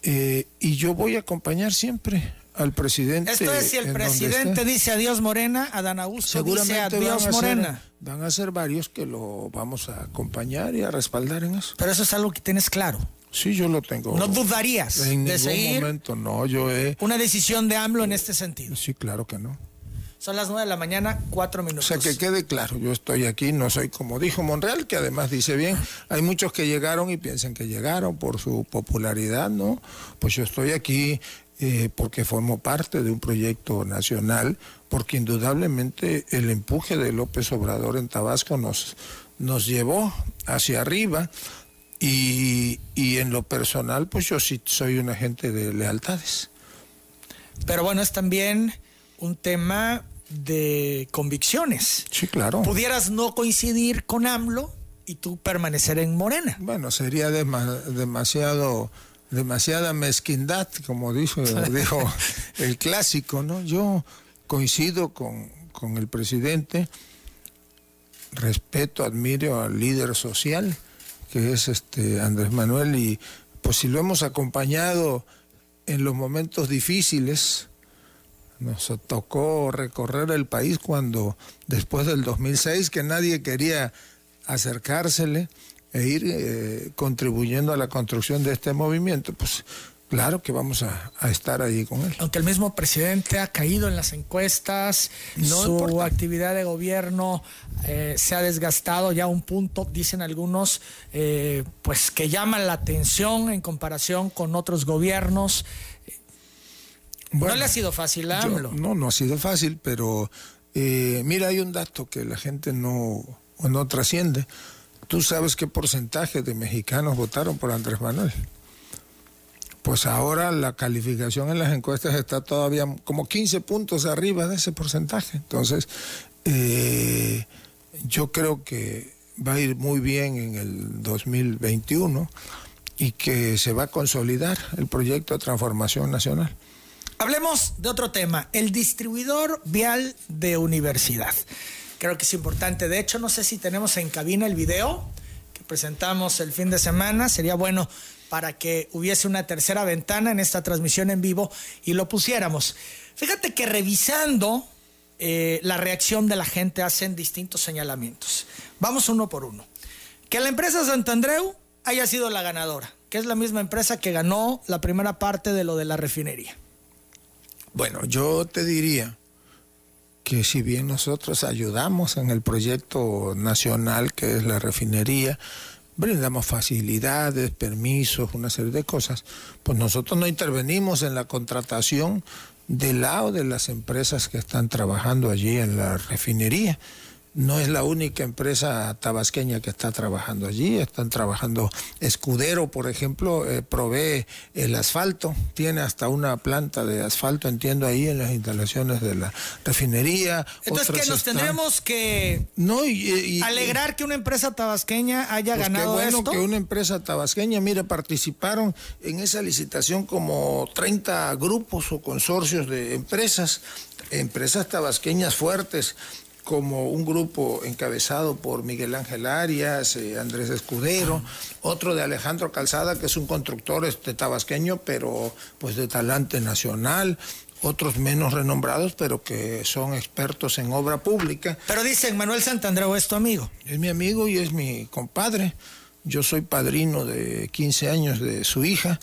Eh, y yo voy a acompañar siempre al presidente. Esto es si el presidente dice adiós Morena, Adán Augusto Seguramente dice adiós Morena. van a ser varios que lo vamos a acompañar y a respaldar en eso. Pero eso es algo que tienes claro. Sí, yo lo tengo. ¿No dudarías en de ningún seguir momento, no, yo he... una decisión de AMLO en este sentido? Sí, claro que no. Son las nueve de la mañana, cuatro minutos. O sea, que quede claro, yo estoy aquí, no soy como dijo Monreal, que además dice bien, hay muchos que llegaron y piensan que llegaron por su popularidad, ¿no? Pues yo estoy aquí eh, porque formo parte de un proyecto nacional, porque indudablemente el empuje de López Obrador en Tabasco nos, nos llevó hacia arriba y, en lo personal, pues yo sí soy un agente de lealtades. Pero bueno, es también un tema de convicciones. Sí, claro. Pudieras no coincidir con AMLO y tú permanecer en Morena. Bueno, sería demasiado demasiada mezquindad, como dijo, <laughs> dijo el clásico, ¿no? Yo coincido con, con el presidente, respeto, admiro al líder social que es este Andrés Manuel, y pues si lo hemos acompañado en los momentos difíciles, nos tocó recorrer el país cuando después del 2006 que nadie quería acercársele e ir eh, contribuyendo a la construcción de este movimiento, pues Claro que vamos a, estar ahí con él. Aunque el mismo presidente ha caído en las encuestas, su actividad de gobierno eh, se ha desgastado ya a un punto, dicen algunos, eh, pues que llaman la atención en comparación con otros gobiernos. No le ha sido fácil a AMLO. no, no ha sido fácil, pero eh, mira, hay un dato que la gente no, no trasciende. ¿Tú sabes qué porcentaje de mexicanos votaron por Andrés Manuel? pues ahora la calificación en las encuestas está todavía como 15 puntos arriba de ese porcentaje. Entonces, eh, yo creo que va a ir muy bien en el 2021 y que se va a consolidar el proyecto de transformación nacional. Hablemos de otro tema, el distribuidor vial de universidad. Creo que es importante. De hecho, no sé si tenemos en cabina el video que presentamos el fin de semana. Sería bueno para que hubiese una tercera ventana en esta transmisión en vivo y lo pusiéramos. Fíjate que revisando eh, la reacción de la gente hacen distintos señalamientos. Vamos uno por uno. Que la empresa Santandreu haya sido la ganadora, que es la misma empresa que ganó la primera parte de lo de la refinería. Bueno, yo te diría que si bien nosotros ayudamos en el proyecto nacional que es la refinería, brindamos facilidades, permisos, una serie de cosas, pues nosotros no intervenimos en la contratación del lado de las empresas que están trabajando allí en la refinería no es la única empresa tabasqueña que está trabajando allí, están trabajando Escudero, por ejemplo, eh, provee el asfalto, tiene hasta una planta de asfalto, entiendo, ahí en las instalaciones de la refinería. Entonces, que nos tendremos que no, alegrar que una empresa tabasqueña haya pues ganado qué bueno que una empresa tabasqueña, mire, participaron en esa licitación como 30 grupos o consorcios de empresas, empresas tabasqueñas fuertes como un grupo encabezado por Miguel Ángel Arias, eh, Andrés Escudero, otro de Alejandro Calzada, que es un constructor este, tabasqueño, pero pues de talante nacional, otros menos renombrados, pero que son expertos en obra pública. Pero dicen, Manuel Santandreu es tu amigo. Es mi amigo y es mi compadre. Yo soy padrino de 15 años de su hija,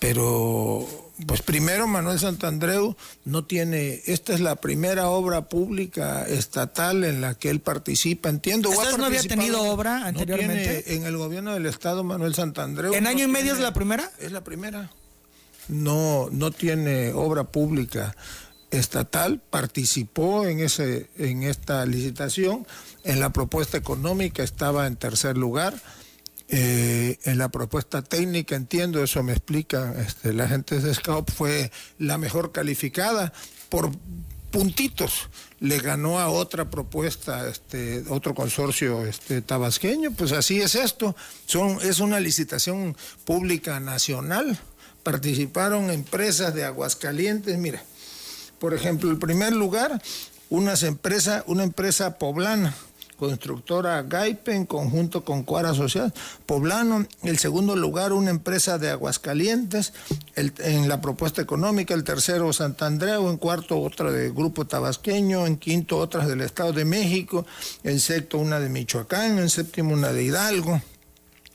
pero pues primero Manuel Santandreu no tiene, esta es la primera obra pública estatal en la que él participa, entiendo. ¿Usted no había tenido obra anteriormente? en el gobierno del estado Manuel Santandreu. ¿En año y medio es la primera? Es la primera. no, no tiene obra pública estatal, participó en, ese, en esta licitación, en la propuesta económica estaba en tercer lugar, eh, en la propuesta técnica, entiendo, eso me explica este, la gente de SCOP, fue la mejor calificada por puntitos. Le ganó a otra propuesta, este, otro consorcio este, tabasqueño, pues así es esto. Es una licitación pública nacional. Participaron empresas de Aguascalientes, mira, por ejemplo, el primer lugar, unas empresa, una empresa poblana, constructora Gaipe en conjunto con Cuara Social Poblano. El segundo lugar, una empresa de Aguascalientes en la propuesta económica. El tercero, Santandreu. En cuarto, otra de Grupo Tabasqueño. En quinto, otras del Estado de México. En sexto, una de Michoacán. En séptimo, una de Hidalgo.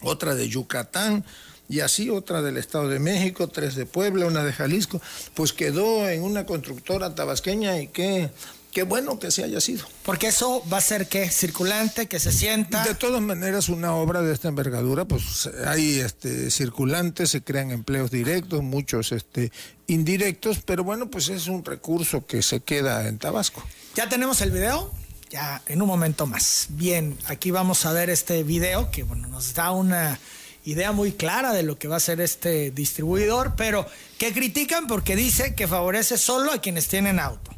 Otra de Yucatán y así otra del Estado de México, tres de Puebla, una de Jalisco, pues quedó en una constructora tabasqueña y qué, qué bueno que se haya sido. Porque eso va a ser que circulante, que se sienta. De todas maneras, una obra de esta envergadura, pues hay este circulantes, se crean empleos directos, muchos este indirectos, pero bueno, pues es un recurso que se queda en Tabasco. ¿Ya tenemos el video? Ya en un momento más. Bien, aquí vamos a ver este video que bueno, nos da una idea muy clara de lo que va a ser este distribuidor, pero que critican porque dice que favorece solo a quienes tienen auto,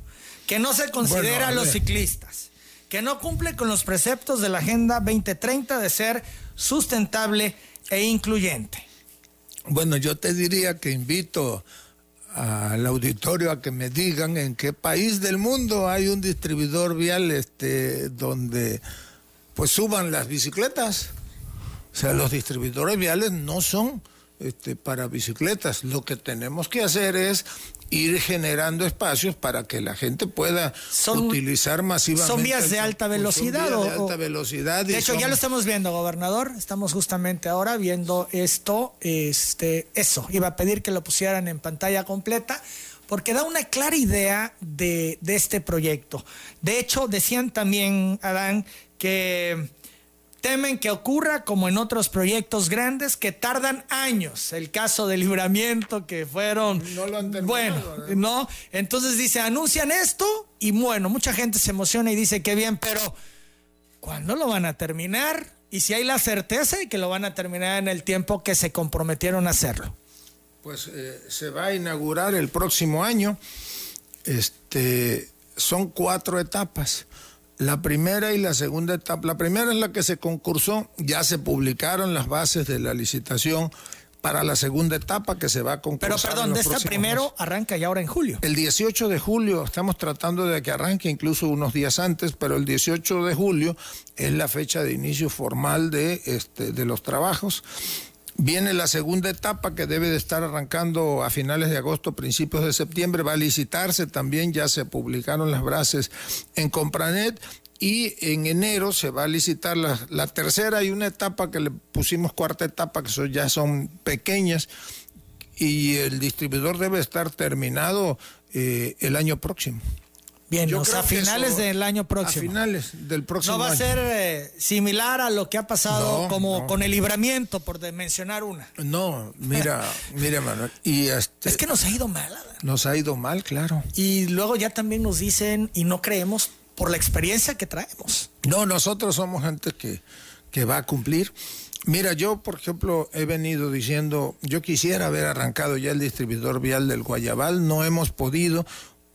que no se considera a los ciclistas, que no cumple con los preceptos de la Agenda 2030 de ser sustentable e incluyente. Bueno, yo te diría que invito al auditorio a que me digan en qué país del mundo hay un distribuidor vial este donde pues suban las bicicletas. O sea, los distribuidores viales no son este, para bicicletas. Lo que tenemos que hacer es ir generando espacios para que la gente pueda utilizar masivamente. ¿Son vías de alta velocidad? Son vías de alta velocidad. De hecho, ya lo estamos viendo, gobernador. Estamos justamente ahora viendo esto. Este, eso, iba a pedir que lo pusieran en pantalla completa porque da una clara idea de, de este proyecto. De hecho, decían también, Adán, que Temen que ocurra como en otros proyectos grandes que tardan años. El caso del libramiento que fueron... No lo han terminado, Bueno, ¿no? Entonces dice, anuncian esto y bueno, mucha gente se emociona y dice que bien, pero ¿cuándo lo van a terminar? Y si hay la certeza de que lo van a terminar en el tiempo que se comprometieron a hacerlo. Pues eh, se va a inaugurar el próximo año. Este, son cuatro etapas. La primera y la segunda etapa. La primera es la que se concursó, ya se publicaron las bases de la licitación para la segunda etapa que se va a concursar. Pero perdón, de esta primero arranca ya ahora en julio. El 18 de julio, estamos tratando de que arranque incluso unos días antes, pero el 18 de julio es la fecha de inicio formal de, este, de los trabajos. Viene la segunda etapa que debe de estar arrancando a finales de agosto, principios de septiembre. Va a licitarse también, ya se publicaron las bases en Compranet y en enero se va a licitar la, tercera y una etapa que le pusimos cuarta etapa, que ya son pequeñas, y el distribuidor debe estar terminado eh, el año próximo. Bien, a finales del año próximo. A finales del próximo año. No va a ser eh, similar a lo que ha pasado como con el libramiento, por mencionar una. No, mira, mira, Manuel. Y este, es que nos ha ido mal. Nos ha ido mal, claro. Y luego ya también nos dicen, y no creemos por la experiencia que traemos. No, nosotros somos gente que, que va a cumplir. Mira, yo, por ejemplo, he venido diciendo, yo quisiera haber arrancado ya el distribuidor vial del Guayabal, no hemos podido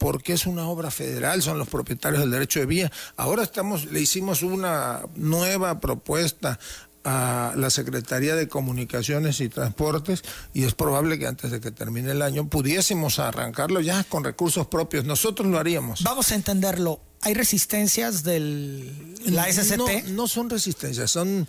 porque es una obra federal, son los propietarios del derecho de vía. Ahora estamos, le hicimos una nueva propuesta a la Secretaría de Comunicaciones y Transportes y es probable que antes de que termine el año pudiésemos arrancarlo ya con recursos propios. Nosotros lo haríamos. Vamos a entenderlo. ¿Hay resistencias de la SCT? No, no son resistencias, son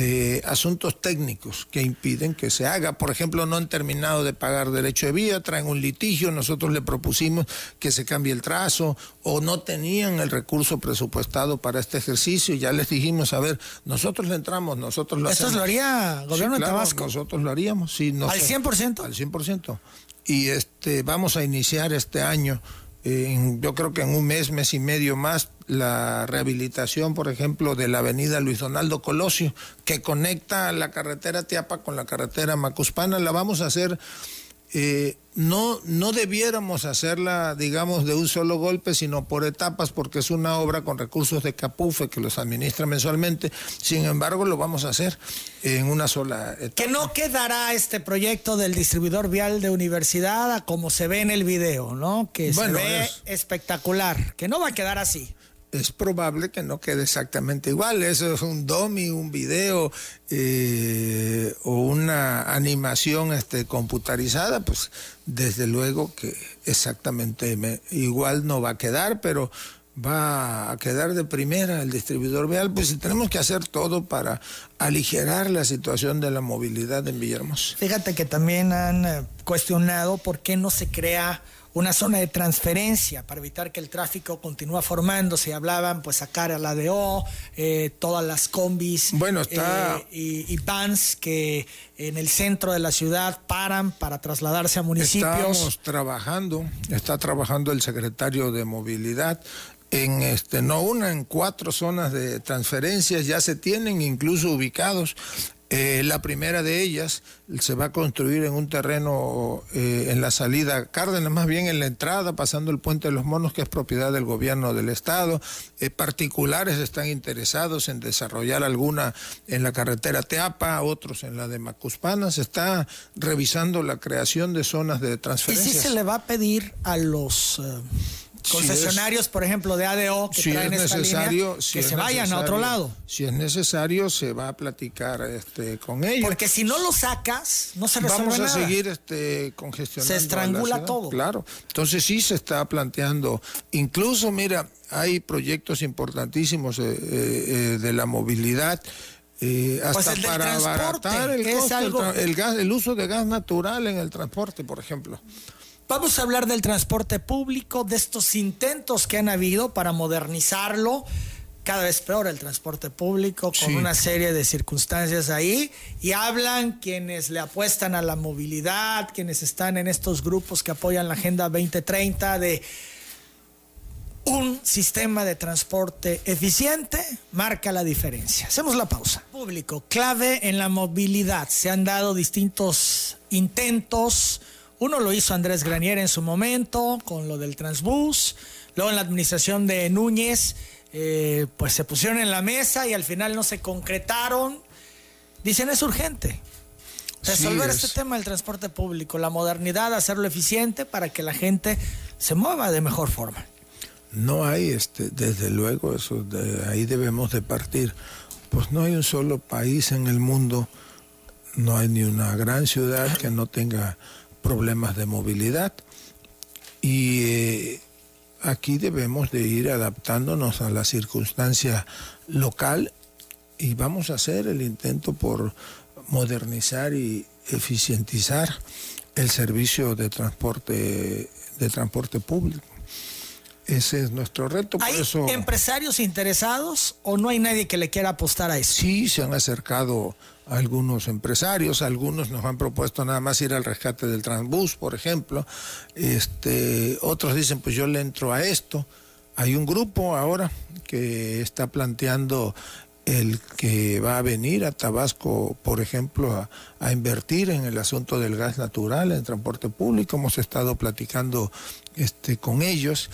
este, asuntos técnicos que impiden que se haga. Por ejemplo, no han terminado de pagar derecho de vía, traen un litigio, nosotros le propusimos que se cambie el trazo o no tenían el recurso presupuestado para este ejercicio. Ya les dijimos, a ver, nosotros le entramos, nosotros lo ¿Esto lo haría gobierno de Tabasco? Nosotros lo haríamos, sí. ¿Al 100%? Al 100%. Y este, vamos a iniciar este año yo creo que en un mes, mes y medio más, la rehabilitación, por ejemplo, de la avenida Luis Donaldo Colosio, que conecta la carretera Tiapa con la carretera Macuspana, la vamos a hacer eh, no, no debiéramos hacerla, digamos, de un solo golpe, sino por etapas, porque es una obra con recursos de Capufe que los administra mensualmente. Sin embargo, lo vamos a hacer en una sola etapa. Que no quedará este proyecto del distribuidor vial de universidad como se ve en el video, ¿no? Que se ve espectacular, que no va a quedar así es probable que no quede exactamente igual. Eso es un domi, un video eh, o una animación este, computarizada, pues desde luego que exactamente igual no va a quedar, pero va a quedar de primera el distribuidor vial, pues tenemos que hacer todo para aligerar la situación de la movilidad en Villahermosa. Fíjate que también han eh, cuestionado por qué no se crea una zona de transferencia para evitar que el tráfico continúe formándose. Hablaban, pues, sacar a la DO, eh, todas las combis bueno, está... Eh, y, y, vans que en el centro de la ciudad paran para trasladarse a municipios. Estamos trabajando, está trabajando el secretario de Movilidad en este no una en cuatro zonas de transferencias ya se tienen incluso ubicados eh, la primera de ellas se va a construir en un terreno eh, en la salida Cárdenas, más bien en la entrada, pasando el puente de los monos, que es propiedad del gobierno del estado. Eh, particulares están interesados en desarrollar alguna en la carretera Teapa, otros en la de Macuspana. Se está revisando la creación de zonas de transferencia. ¿Y si se le va a pedir a los concesionarios, por ejemplo, de ADO que traen esta línea, que se vayan a otro lado. Si es necesario, se va a platicar este, con ellos. Porque si no lo sacas, no se resuelve Vamos a seguir este, congestionando. Se estrangula todo. Claro. Entonces sí se está planteando. Incluso, mira, hay proyectos importantísimos eh, eh, eh, de la movilidad. hasta pues para abaratar el, el, gas, el uso de gas natural en el transporte, por ejemplo. Vamos a hablar del transporte público, de estos intentos que han habido para modernizarlo. Cada vez peor el transporte público, con una serie de circunstancias ahí. Y hablan quienes le apuestan a la movilidad, quienes están en estos grupos que apoyan la Agenda 2030 de un sistema de transporte eficiente marca la diferencia. Hacemos la pausa. Público, clave en la movilidad. Se han dado distintos intentos uno lo hizo Andrés Granier en su momento con lo del Transbús. Luego en la administración de Núñez, eh, pues se pusieron en la mesa y al final no se concretaron. Dicen es urgente resolver este tema del transporte público, la modernidad, hacerlo eficiente para que la gente se mueva de mejor forma. No hay, este, desde luego, eso de ahí debemos de partir. Pues no hay un solo país en el mundo, no hay ni una gran ciudad que no tenga problemas de movilidad y eh, aquí debemos de ir adaptándonos a la circunstancia local y vamos a hacer el intento por modernizar y eficientizar el servicio de transporte de transporte público. Ese es nuestro reto. ¿Hay empresarios interesados o no hay nadie que le quiera apostar a eso? Sí, se han acercado algunos empresarios, algunos nos han propuesto nada más ir al rescate del Transbús, por ejemplo. Este, otros dicen, pues yo le entro a esto. Hay un grupo ahora que está planteando el que va a venir a Tabasco, por ejemplo, a, invertir en el asunto del gas natural, en transporte público. Hemos estado platicando este, con ellos.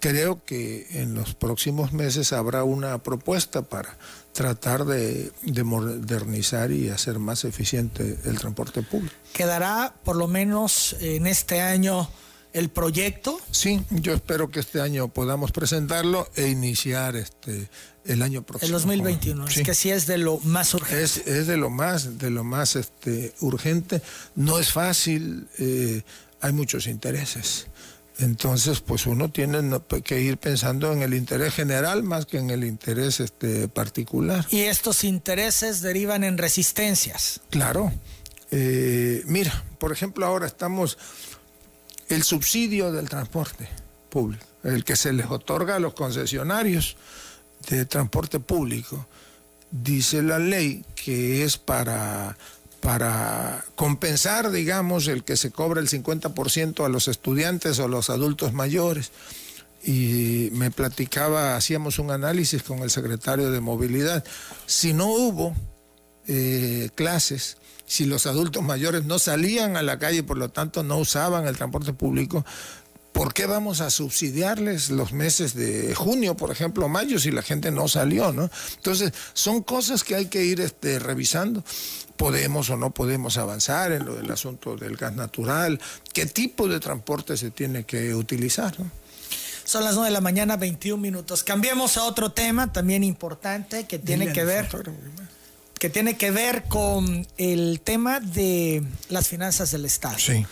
Creo que en los próximos meses habrá una propuesta para tratar de, modernizar y hacer más eficiente el transporte público. ¿Quedará por lo menos en este año el proyecto? Sí, yo espero que este año podamos presentarlo e iniciar este el año próximo. El 2021, es que sí es de lo más urgente. Es, de lo más, de lo más este, urgente. No es fácil, eh, hay muchos intereses. Entonces, pues uno tiene que ir pensando en el interés general más que en el interés este, particular. Y estos intereses derivan en resistencias. Claro. Eh, mira, por ejemplo, ahora estamos el subsidio del transporte público, el que se les otorga a los concesionarios de transporte público. Dice la ley que es para para compensar, digamos, el que se cobra el 50% a los estudiantes o a los adultos mayores. Y me platicaba, hacíamos un análisis con el secretario de Movilidad. Si no hubo eh, clases, si los adultos mayores no salían a la calle, por lo tanto no usaban el transporte público, ¿por qué vamos a subsidiarles los meses de junio, por ejemplo, mayo, si la gente no salió, ¿no? Entonces, son cosas que hay que ir este, revisando. Podemos o no podemos avanzar en lo del asunto del gas natural, qué tipo de transporte se tiene que utilizar, ¿no? Son las 9 de la mañana, 21 minutos. Cambiemos a otro tema también importante que tiene que ver que tiene que ver con el tema de las finanzas del Estado. Sí.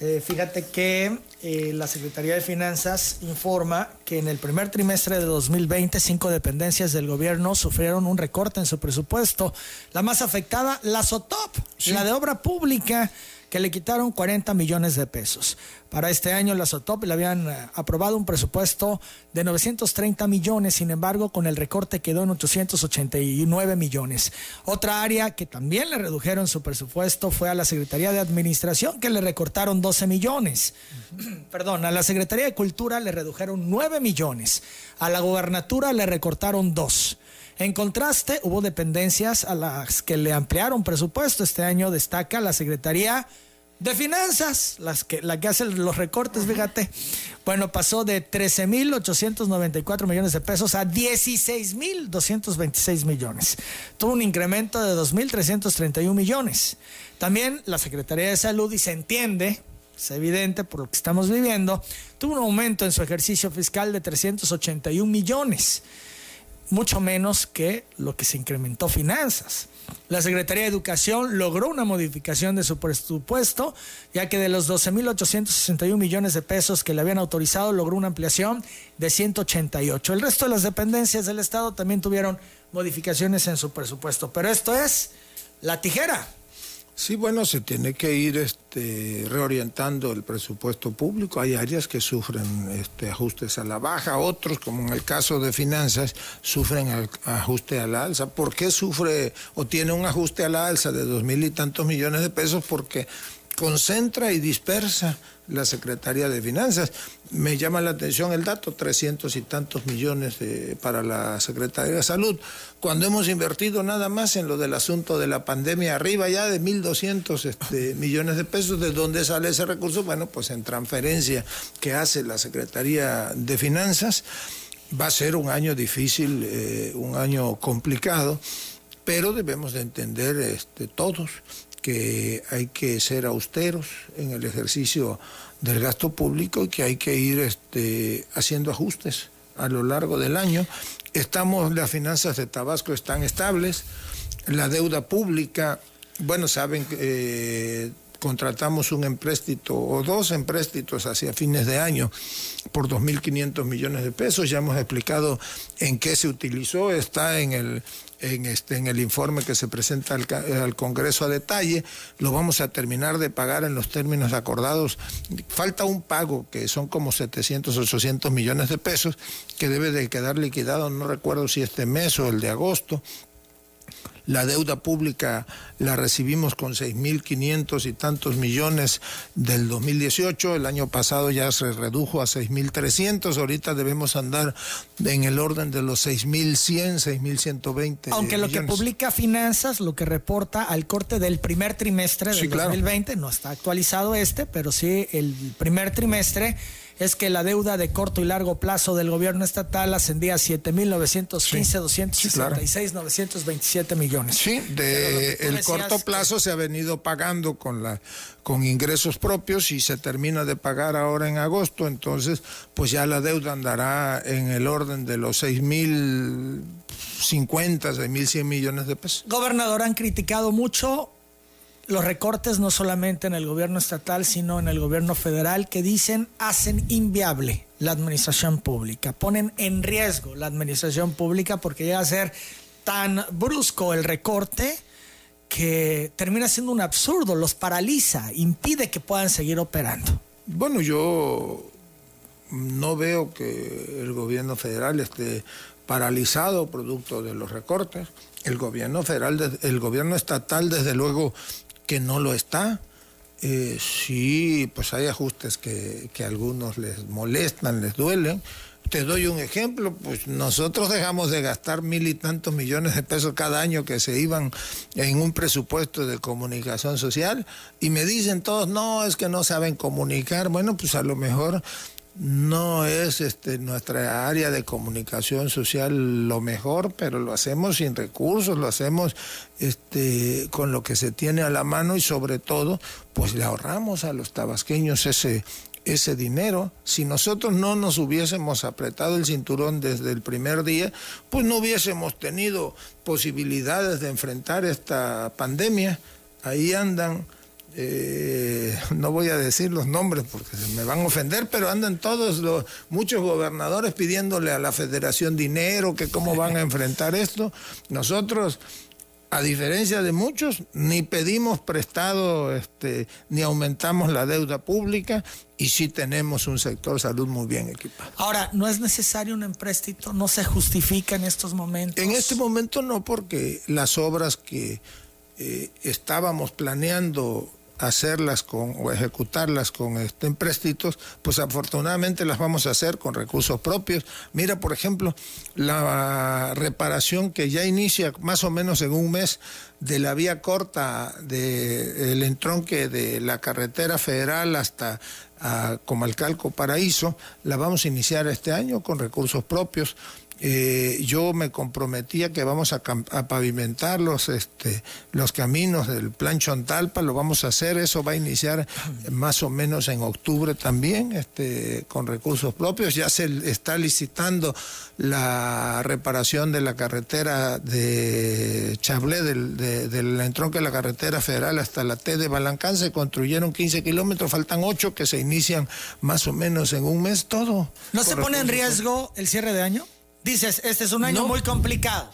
Eh, fíjate que eh, la Secretaría de Finanzas informa que en el primer trimestre de 2020 cinco dependencias del gobierno sufrieron un recorte en su presupuesto. La más afectada, la SOTOP, la de obra pública que le quitaron 40 millones de pesos. Para este año la SOTOP le habían eh, aprobado un presupuesto de 930 millones, sin embargo con el recorte quedó en 889 millones. Otra área que también le redujeron su presupuesto fue a la Secretaría de Administración que le recortaron 12 millones. <clears throat> Perdón, a la Secretaría de Cultura le redujeron 9 millones. A la gobernatura le recortaron 2. En contraste, hubo dependencias a las que le ampliaron presupuesto. Este año destaca la Secretaría de Finanzas, las que, la que hace los recortes, fíjate. Bueno, pasó de 13.894 millones de pesos a 16.226 millones. Tuvo un incremento de 2.331 millones. También la Secretaría de Salud, y se entiende, es evidente por lo que estamos viviendo, tuvo un aumento en su ejercicio fiscal de 381 millones mucho menos que lo que se incrementó finanzas. La Secretaría de Educación logró una modificación de su presupuesto, ya que de los 12.861 millones de pesos que le habían autorizado, logró una ampliación de 188. El resto de las dependencias del Estado también tuvieron modificaciones en su presupuesto, pero esto es la tijera. Sí, bueno, se tiene que ir este, reorientando el presupuesto público. Hay áreas que sufren este, ajustes a la baja, otros, como en el caso de finanzas, sufren ajuste a la alza. ¿Por qué sufre o tiene un ajuste a la alza de dos mil y tantos millones de pesos? Porque concentra y dispersa la Secretaría de Finanzas. Me llama la atención el dato, 300 y tantos millones para la Secretaría de Salud, cuando hemos invertido nada más en lo del asunto de la pandemia, arriba ya de 1.200 este, millones de pesos, ¿de dónde sale ese recurso? Bueno, pues en transferencia que hace la Secretaría de Finanzas. Va a ser un año difícil, eh, un año complicado, pero debemos de entender este, todos que hay que ser austeros en el ejercicio del gasto público y que hay que ir este, haciendo ajustes a lo largo del año. Estamos, las finanzas de Tabasco están estables, la deuda pública, bueno, saben que eh, contratamos un empréstito o dos empréstitos hacia fines de año por 2.500 millones de pesos. Ya hemos explicado en qué se utilizó, está en el, en, este, en el informe que se presenta al, al, Congreso a detalle. Lo vamos a terminar de pagar en los términos acordados. Falta un pago que son como 700, 800 millones de pesos que debe de quedar liquidado, no recuerdo si este mes o el de agosto. La deuda pública la recibimos con 6.500 y tantos millones del 2018. El año pasado ya se redujo a 6.300. Ahorita debemos andar en el orden de los 6.100, 6.120. Aunque lo que publica Finanzas, lo que reporta al corte del primer trimestre del 2020, no está actualizado este, pero sí el primer trimestre es que la deuda de corto y largo plazo del gobierno estatal ascendía a 7.915, 266, 927 millones. Sí, de el corto plazo se ha venido pagando con la con ingresos propios y se termina de pagar ahora en agosto, entonces pues ya la deuda andará en el orden de los 6.050, 6.100 millones de pesos. Gobernador, han criticado mucho los recortes no solamente en el gobierno estatal, sino en el gobierno federal, que dicen hacen inviable la administración pública, ponen en riesgo la administración pública porque llega a ser tan brusco el recorte que termina siendo un absurdo, los paraliza, impide que puedan seguir operando. Bueno, yo no veo que el gobierno federal esté paralizado producto de los recortes. El gobierno federal, el gobierno estatal, desde luego, que no lo está. Eh, sí, pues hay ajustes que, que a algunos les molestan, les duelen, te doy un ejemplo, pues nosotros dejamos de gastar mil y tantos millones de pesos cada año que se iban en un presupuesto de comunicación social y me dicen todos, no, es que no saben comunicar. Bueno, pues a lo mejor no es este, nuestra área de comunicación social lo mejor, pero lo hacemos sin recursos, lo hacemos este, con lo que se tiene a la mano y sobre todo, pues le ahorramos a los tabasqueños ese, ese dinero. Si nosotros no nos hubiésemos apretado el cinturón desde el primer día, pues no hubiésemos tenido posibilidades de enfrentar esta pandemia. Ahí andan eh, no voy a decir los nombres porque se me van a ofender, pero andan todos los muchos gobernadores pidiéndole a la federación dinero, que cómo van a enfrentar esto. Nosotros, a diferencia de muchos, ni pedimos prestado, este, ni aumentamos la deuda pública y sí tenemos un sector salud muy bien equipado. Ahora, ¿no es necesario un empréstito? ¿No se justifica en estos momentos? En este momento no, porque las obras que eh, estábamos planeando hacerlas con o ejecutarlas con este, empréstitos, pues afortunadamente las vamos a hacer con recursos propios. Mira, por ejemplo, la reparación que ya inicia más o menos en un mes de la vía corta del entronque de la carretera federal hasta a Comalcalco Paraíso, la vamos a iniciar este año con recursos propios. Eh, yo me comprometía que vamos a, pavimentar los, este, los caminos del plan Chontalpa, lo vamos a hacer, eso va a iniciar más o menos en octubre también, este, con recursos propios. Ya se está licitando la reparación de la carretera de Chablé, del, del entronque de la carretera federal hasta la T de Balancán, se construyeron 15 kilómetros, faltan 8 que se inician más o menos en un mes, todo. ¿No se pone en riesgo el cierre de año? Dices, este es un año muy complicado.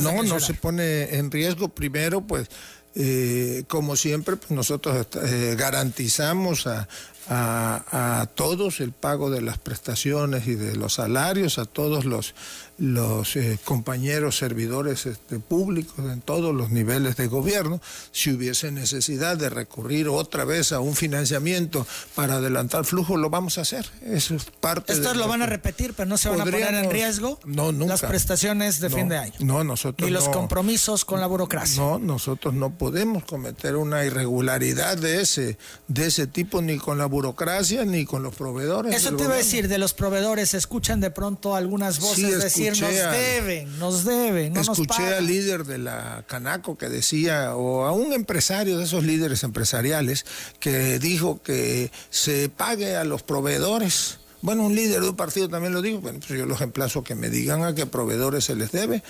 no, no se pone en riesgo. Primero, pues, eh, como siempre, pues nosotros eh, garantizamos a, a, todos el pago de las prestaciones y de los salarios, a todos los, los eh, compañeros servidores este, públicos en todos los niveles de gobierno. Si hubiese necesidad de recurrir otra vez a un financiamiento para adelantar flujo, lo vamos a hacer. Eso es parte Estos lo van a repetir, pero no se van a poner en riesgo no, nunca. las prestaciones de fin de año. No, nosotros Ni los compromisos con la burocracia. No, nosotros no podemos cometer una irregularidad de ese, de ese tipo ni con la burocracia ni con los proveedores. Eso te iba a decir, de los proveedores, escuchan de pronto algunas voces decir, nos deben, nos deben, no Escuché al líder de la Canaco que decía, o a un empresario de esos líderes empresariales, que dijo que se pague a los proveedores. Bueno, un líder de un partido también lo dijo, bueno, pues yo los emplazo que me digan a qué proveedores se les debe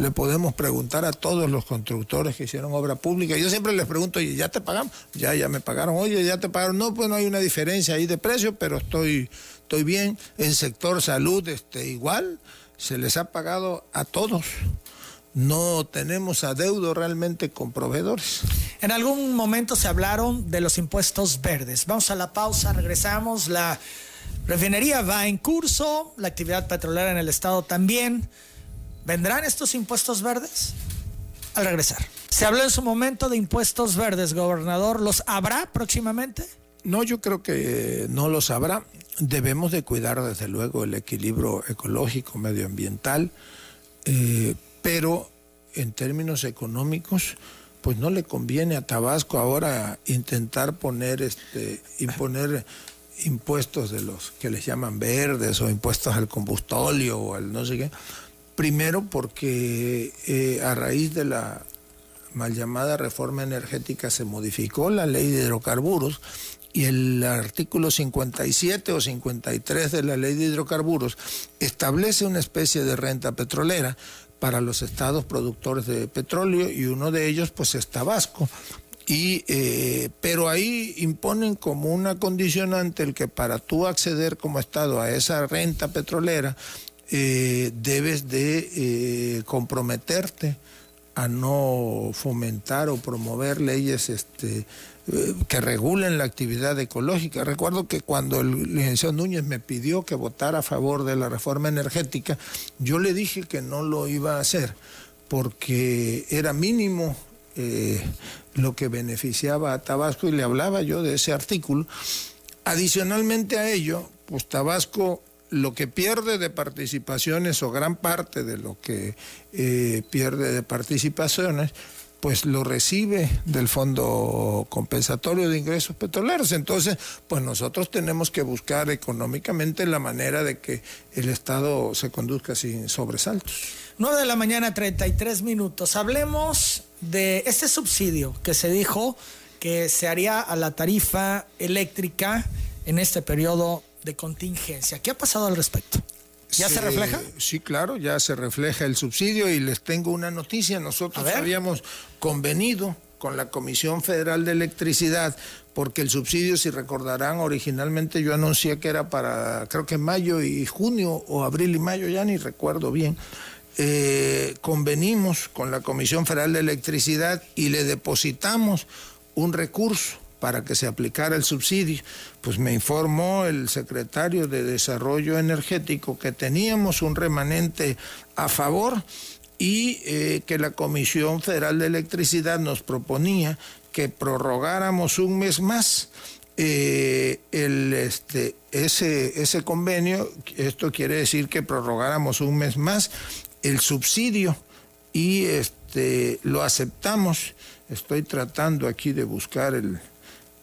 le podemos preguntar a todos los constructores que hicieron obra pública. Yo siempre les pregunto, oye, ¿ya te pagamos? Ya, ya me pagaron. Oye, ¿ya te pagaron? No, pues no hay una diferencia ahí de precio, pero estoy, estoy bien. En sector salud, este, igual, se les ha pagado a todos. No tenemos adeudo realmente con proveedores. En algún momento se hablaron de los impuestos verdes. Vamos a la pausa, regresamos. La refinería va en curso, la actividad petrolera en el estado también. ¿Vendrán estos impuestos verdes? Al regresar. Se habló en su momento de impuestos verdes, gobernador. ¿Los habrá próximamente? No, yo creo que no los habrá. Debemos de cuidar desde luego el equilibrio ecológico, medioambiental, eh, pero en términos económicos, pues no le conviene a Tabasco ahora intentar poner este, imponer impuestos de los que les llaman verdes o impuestos al combustóleo o al no sé qué, Primero porque eh, a raíz de la mal llamada reforma energética se modificó la ley de hidrocarburos y el artículo 57 o 53 de la ley de hidrocarburos establece una especie de renta petrolera para los estados productores de petróleo y uno de ellos pues es Tabasco. Y, eh, pero ahí imponen como una condicionante el que para tú acceder como Estado a esa renta petrolera eh, debes de eh, comprometerte a no fomentar o promover leyes este, que regulen la actividad ecológica. Recuerdo que cuando el licenciado Núñez me pidió que votara a favor de la reforma energética, yo le dije que no lo iba a hacer porque era mínimo lo que beneficiaba a Tabasco y le hablaba yo de ese artículo. Adicionalmente a ello, pues Tabasco lo que pierde de participaciones o gran parte de lo que eh, pierde de participaciones, pues lo recibe del Fondo Compensatorio de Ingresos Petroleros. Entonces, pues nosotros tenemos que buscar económicamente la manera de que el Estado se conduzca sin sobresaltos. 9 de la mañana, 33 minutos. Hablemos de este subsidio que se dijo que se haría a la tarifa eléctrica en este periodo de contingencia. ¿Qué ha pasado al respecto? ¿Ya se, refleja? Sí, claro, ya se refleja el subsidio y les tengo una noticia. Nosotros habíamos convenido con la Comisión Federal de Electricidad, porque el subsidio, si recordarán, originalmente yo anuncié que era para, creo que mayo y junio, o abril y mayo, ya ni recuerdo bien. Eh, convenimos con la Comisión Federal de Electricidad y le depositamos un recurso para que se aplicara el subsidio, pues me informó el secretario de Desarrollo Energético que teníamos un remanente a favor y eh, que la Comisión Federal de Electricidad nos proponía que prorrogáramos un mes más eh, este, ese, ese convenio. Esto quiere decir que prorrogáramos un mes más el subsidio y este, lo aceptamos. Estoy tratando aquí de buscar el,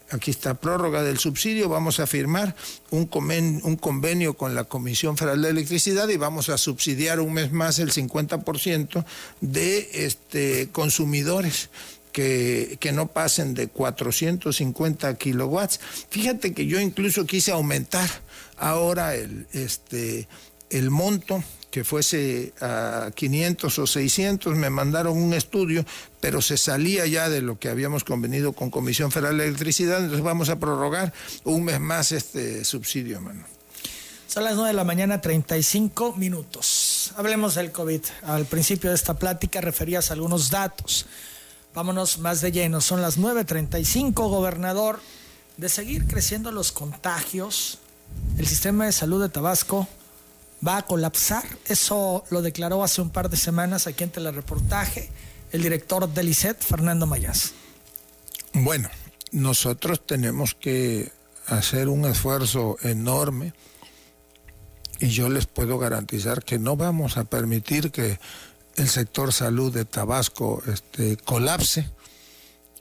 aquí está prórroga del subsidio, vamos a firmar un, convenio con la Comisión Federal de Electricidad y vamos a subsidiar un mes más el 50% de este, consumidores. Que, no pasen de 450 kilowatts. Fíjate que yo incluso quise aumentar ahora el, este, el monto que fuese a 500 o 600, me mandaron un estudio, pero se salía ya de lo que habíamos convenido con Comisión Federal de Electricidad, entonces vamos a prorrogar un mes más este subsidio, mano. Son las 9 de la mañana, 35 minutos. Hablemos del COVID. Al principio de esta plática referías algunos datos. Vámonos más de lleno. Son las 9.35, gobernador. De seguir creciendo los contagios, el sistema de salud de Tabasco va a colapsar. Eso lo declaró hace un par de semanas aquí en Telereportaje el director del ICET, Fernando Mayas. Bueno, nosotros tenemos que hacer un esfuerzo enorme y yo les puedo garantizar que no vamos a permitir que el sector salud de Tabasco este, colapse,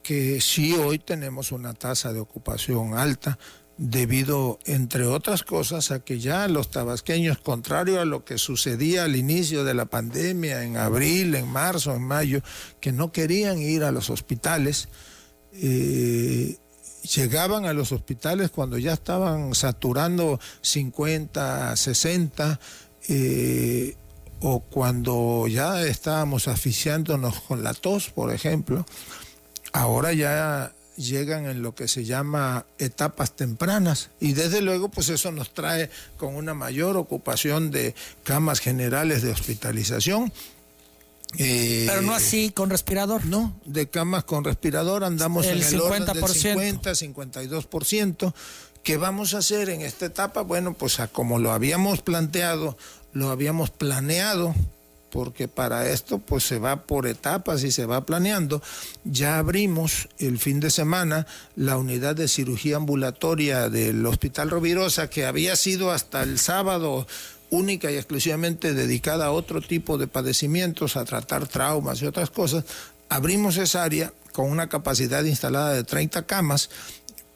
que sí hoy tenemos una tasa de ocupación alta, debido, entre otras cosas, a que ya los tabasqueños, contrario a lo que sucedía al inicio de la pandemia, en abril, en marzo, en mayo, que no querían ir a los hospitales, eh, llegaban a los hospitales cuando ya estaban saturando 50, 60, eh, o cuando ya estábamos asfixiándonos con la tos, por ejemplo. Ahora ya llegan en lo que se llama etapas tempranas y desde luego pues eso nos trae con una mayor ocupación de camas generales de hospitalización. Eh, Pero no así con respirador. No, de camas con respirador andamos en el 50%. del 50, 52%. ¿Qué vamos a hacer en esta etapa? Bueno, pues como lo habíamos planteado, lo habíamos planeado, porque para esto pues se va por etapas y se va planeando. Ya abrimos el fin de semana la unidad de cirugía ambulatoria del Hospital Rovirosa que había sido hasta el sábado única y exclusivamente dedicada a otro tipo de padecimientos, a tratar traumas y otras cosas. Abrimos esa área con una capacidad instalada de 30 camas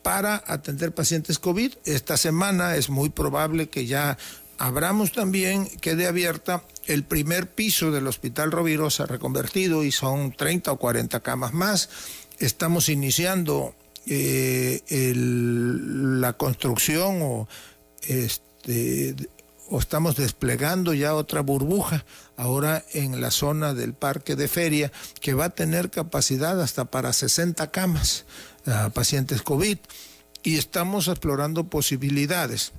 para atender pacientes COVID. Esta semana es muy probable que ya abramos también, quede abierta el primer piso del Hospital Rovirosa reconvertido y son 30 o 40 camas más. Estamos iniciando eh, la construcción o, este, o estamos desplegando ya otra burbuja ahora en la zona del parque de feria que va a tener capacidad hasta para 60 camas a pacientes COVID y estamos explorando posibilidades.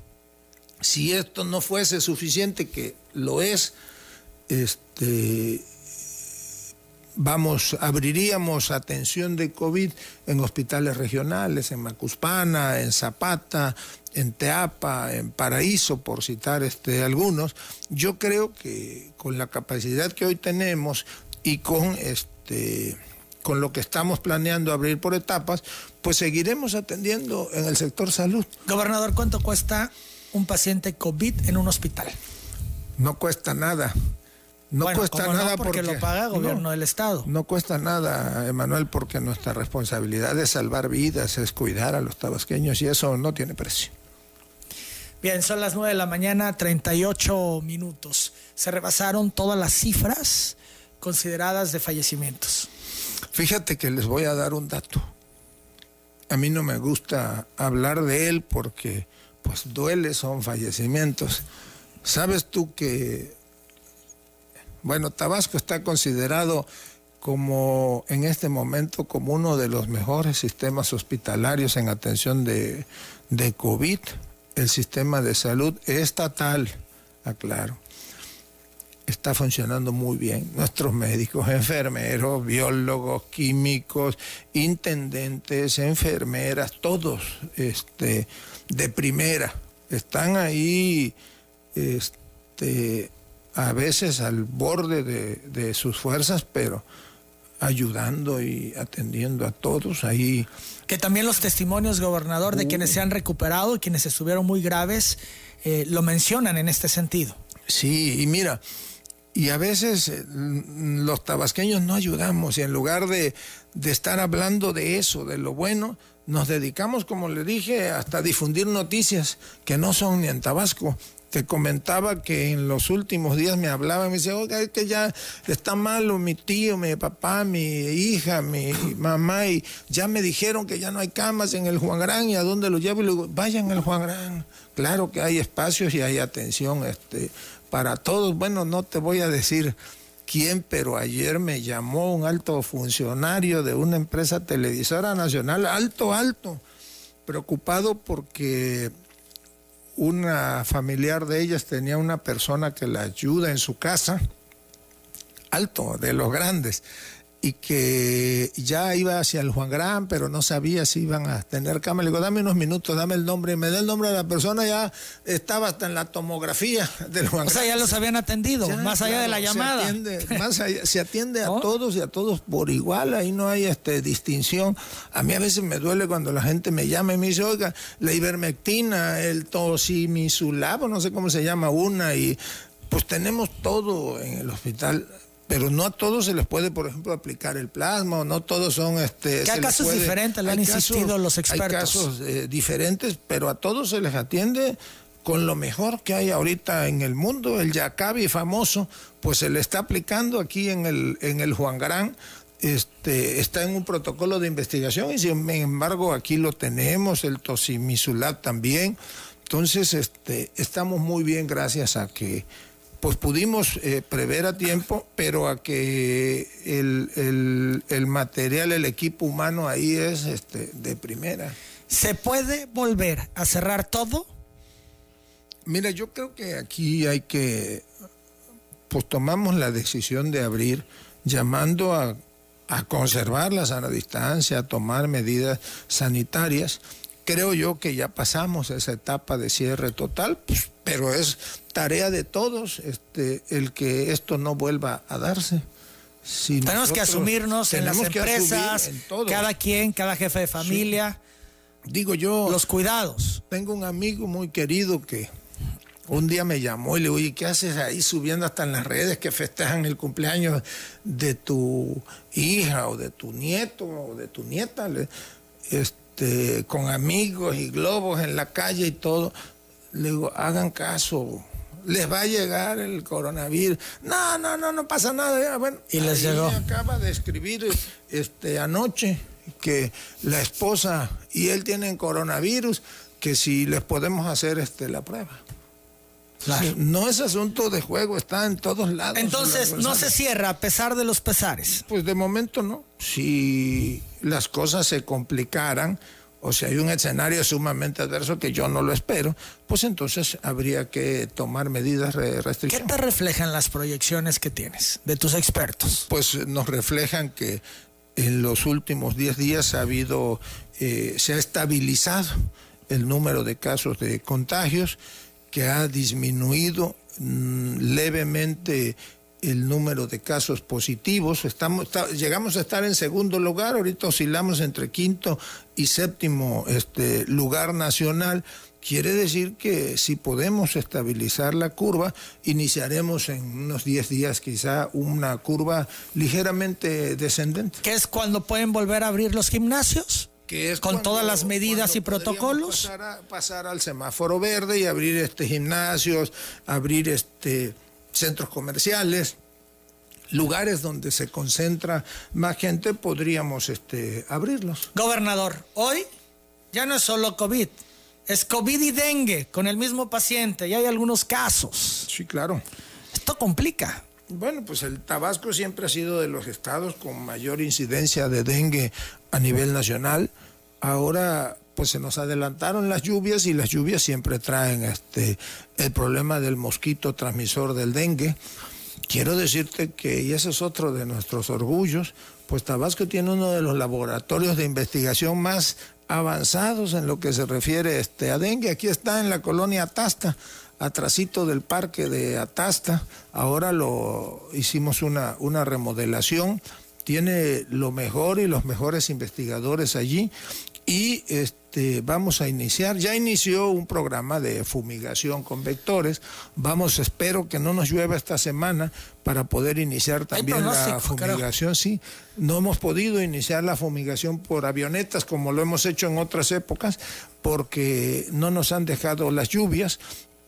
Si esto no fuese suficiente, que lo es, este, vamos, abriríamos atención de COVID en hospitales regionales, en Macuspana, en Zapata, en Teapa, en Paraíso, por citar este, algunos. Yo creo que con la capacidad que hoy tenemos y con este con lo que estamos planeando abrir por etapas, pues seguiremos atendiendo en el sector salud. Gobernador, ¿cuánto cuesta un paciente COVID en un hospital? No cuesta nada. No cuesta nada porque, lo paga el gobierno del Estado. No cuesta nada, Emanuel, porque nuestra responsabilidad es salvar vidas, es cuidar a los tabasqueños y eso no tiene precio. Bien, son las 9 de la mañana, 38 minutos. Se rebasaron todas las cifras consideradas de fallecimientos. Fíjate que les voy a dar un dato. A mí no me gusta hablar de él porque pues duele, son fallecimientos. ¿Sabes tú que, bueno, Tabasco está considerado como en este momento como uno de los mejores sistemas hospitalarios en atención de, COVID? El sistema de salud estatal, aclaro está funcionando muy bien. Nuestros médicos, enfermeros, biólogos, químicos, intendentes, enfermeras, todos este, de primera, están ahí este, a veces al borde de, sus fuerzas, pero ayudando y atendiendo a todos ahí. Que también los testimonios, gobernador, de quienes se han recuperado y quienes estuvieron muy graves, eh, lo mencionan en este sentido. Sí, y mira, y a veces eh, los tabasqueños no ayudamos y en lugar de, de, estar hablando de eso, de lo bueno, nos dedicamos, como le dije, hasta difundir noticias que no son ni en Tabasco. Te comentaba que en los últimos días me hablaba y me decía, oiga, es que ya está malo mi tío, mi papá, mi hija, mi mamá, y ya me dijeron que ya no hay camas en el Juan Gran y a dónde lo llevo. Y le digo, vayan al Juan Gran. Claro que hay espacios y hay atención este, para todos. Bueno, no te voy a decir quién, pero ayer me llamó un alto funcionario de una empresa televisora nacional, alto, alto, preocupado porque una familiar de ellas tenía una persona que la ayuda en su casa, alto, de los grandes y que ya iba hacia el Juan Gran, pero no sabía si iban a tener cámara. Le digo, dame unos minutos, dame el nombre. Y me da el nombre de la persona, ya estaba hasta en la tomografía <laughs> del Juan Gran. O sea, ya los habían atendido, más allá de la llamada. Se atiende, más allá, se atiende a <laughs> todos y a todos por igual, ahí no hay este, distinción. A mí a veces me duele cuando la gente me llama y me dice, oiga, la ivermectina, el tosimizulab, no sé cómo se llama una, y pues tenemos todo en el hospital pero no a todos se les puede, por ejemplo, aplicar el plasma, o no todos son... Este, ¿Qué casos diferentes, le han insistido los expertos. Hay casos eh, diferentes, pero a todos se les atiende con lo mejor que hay ahorita en el mundo, el Yacabi famoso, pues se le está aplicando aquí en el, en el Juan Gran, este, está en un protocolo de investigación y sin embargo aquí lo tenemos, el tosimisulat también. Entonces, este, estamos muy bien gracias a que pues pudimos eh, prever a tiempo, pero a que el, material, el equipo humano ahí es este, de primera. ¿Se puede volver a cerrar todo? Mira, yo creo que aquí hay que, pues tomamos la decisión de abrir llamando a, a conservar la sana distancia, a tomar medidas sanitarias creo yo que ya pasamos esa etapa de cierre total, pues, pero es tarea de todos este, el que esto no vuelva a darse. tenemos que asumirnos en las empresas, cada quien, cada jefe de familia. Digo yo. Los cuidados. Tengo un amigo muy querido que un día me llamó y le digo, oye, ¿qué haces ahí subiendo hasta en las redes que festejan el cumpleaños de tu hija o de tu nieto o de tu nieta? Este, con amigos y globos en la calle y todo. Le digo, hagan caso, les va a llegar el coronavirus. No, no, no, no pasa nada. Bueno, y les llegó. acaba de escribir este, anoche que la esposa y él tienen coronavirus, que si les podemos hacer este, la prueba. No es asunto de juego, está en todos lados. Entonces, no se cierra a pesar de los pesares. Pues de momento no. Si las cosas se complicaran, o si hay un escenario sumamente adverso que yo no lo espero, pues entonces habría que tomar medidas de restricción. ¿Qué te reflejan las proyecciones que tienes de tus expertos? Pues nos reflejan que en los últimos 10 días ha habido, eh, se ha estabilizado el número de casos de contagios, que ha disminuido mm, levemente el número de casos positivos. Estamos, llegamos a estar en segundo lugar, ahorita oscilamos entre quinto y séptimo este, lugar nacional. Quiere decir que si podemos estabilizar la curva, iniciaremos en unos 10 días quizá una curva ligeramente descendente. ¿Qué es cuando pueden volver a abrir los gimnasios? Que es con todas las medidas y protocolos. Pasar, pasar, al semáforo verde y abrir este gimnasios, abrir este centros comerciales, lugares donde se concentra más gente, podríamos este, abrirlos. Gobernador, hoy ya no es solo COVID, es COVID y dengue con el mismo paciente y hay algunos casos. Sí, claro. Esto complica. Bueno, pues el Tabasco siempre ha sido de los estados con mayor incidencia de dengue a nivel nacional. Ahora pues se nos adelantaron las lluvias y las lluvias siempre traen este el problema del mosquito transmisor del dengue. Quiero decirte que, y ese es otro de nuestros orgullos, pues Tabasco tiene uno de los laboratorios de investigación más avanzados en lo que se refiere este, a dengue. Aquí está en la colonia Atasta, atrasito del parque de Atasta. Ahora lo hicimos una, una remodelación. Tiene lo mejor y los mejores investigadores allí y este, vamos a iniciar, ya inició un programa de fumigación con vectores, vamos, espero que no nos llueva esta semana para poder iniciar también la fumigación, sí, no hemos podido iniciar la fumigación por avionetas como lo hemos hecho en otras épocas porque no nos han dejado las lluvias,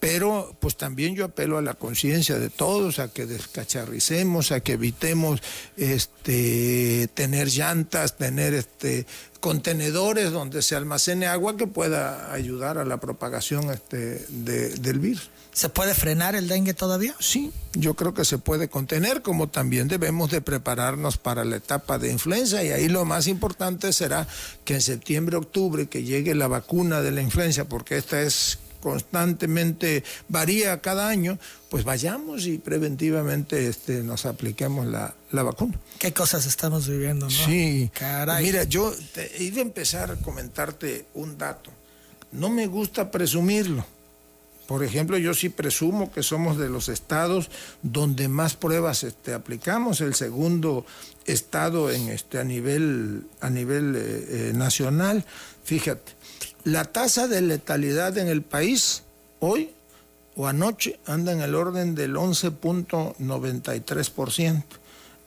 pero pues también yo apelo a la conciencia de todos, a que descacharricemos, a que evitemos este tener llantas, tener este contenedores donde se almacene agua que pueda ayudar a la propagación este, del virus. ¿Se puede frenar el dengue todavía? Sí, yo creo que se puede contener, como también debemos de prepararnos para la etapa de influenza y ahí lo más importante será que en septiembre, octubre, que llegue la vacuna de la influenza, porque esta es constantemente varía cada año, pues vayamos y preventivamente este, nos apliquemos la, vacuna. ¿Qué cosas estamos viviendo, no? Sí, Caray. Mira, yo te, iba a empezar a comentarte un dato. No me gusta presumirlo. Por ejemplo, yo sí presumo que somos de los estados donde más pruebas este, aplicamos, el segundo estado en este, a nivel, a nivel eh, eh, nacional. Fíjate, la tasa de letalidad en el país hoy o anoche anda en el orden del 11.93%.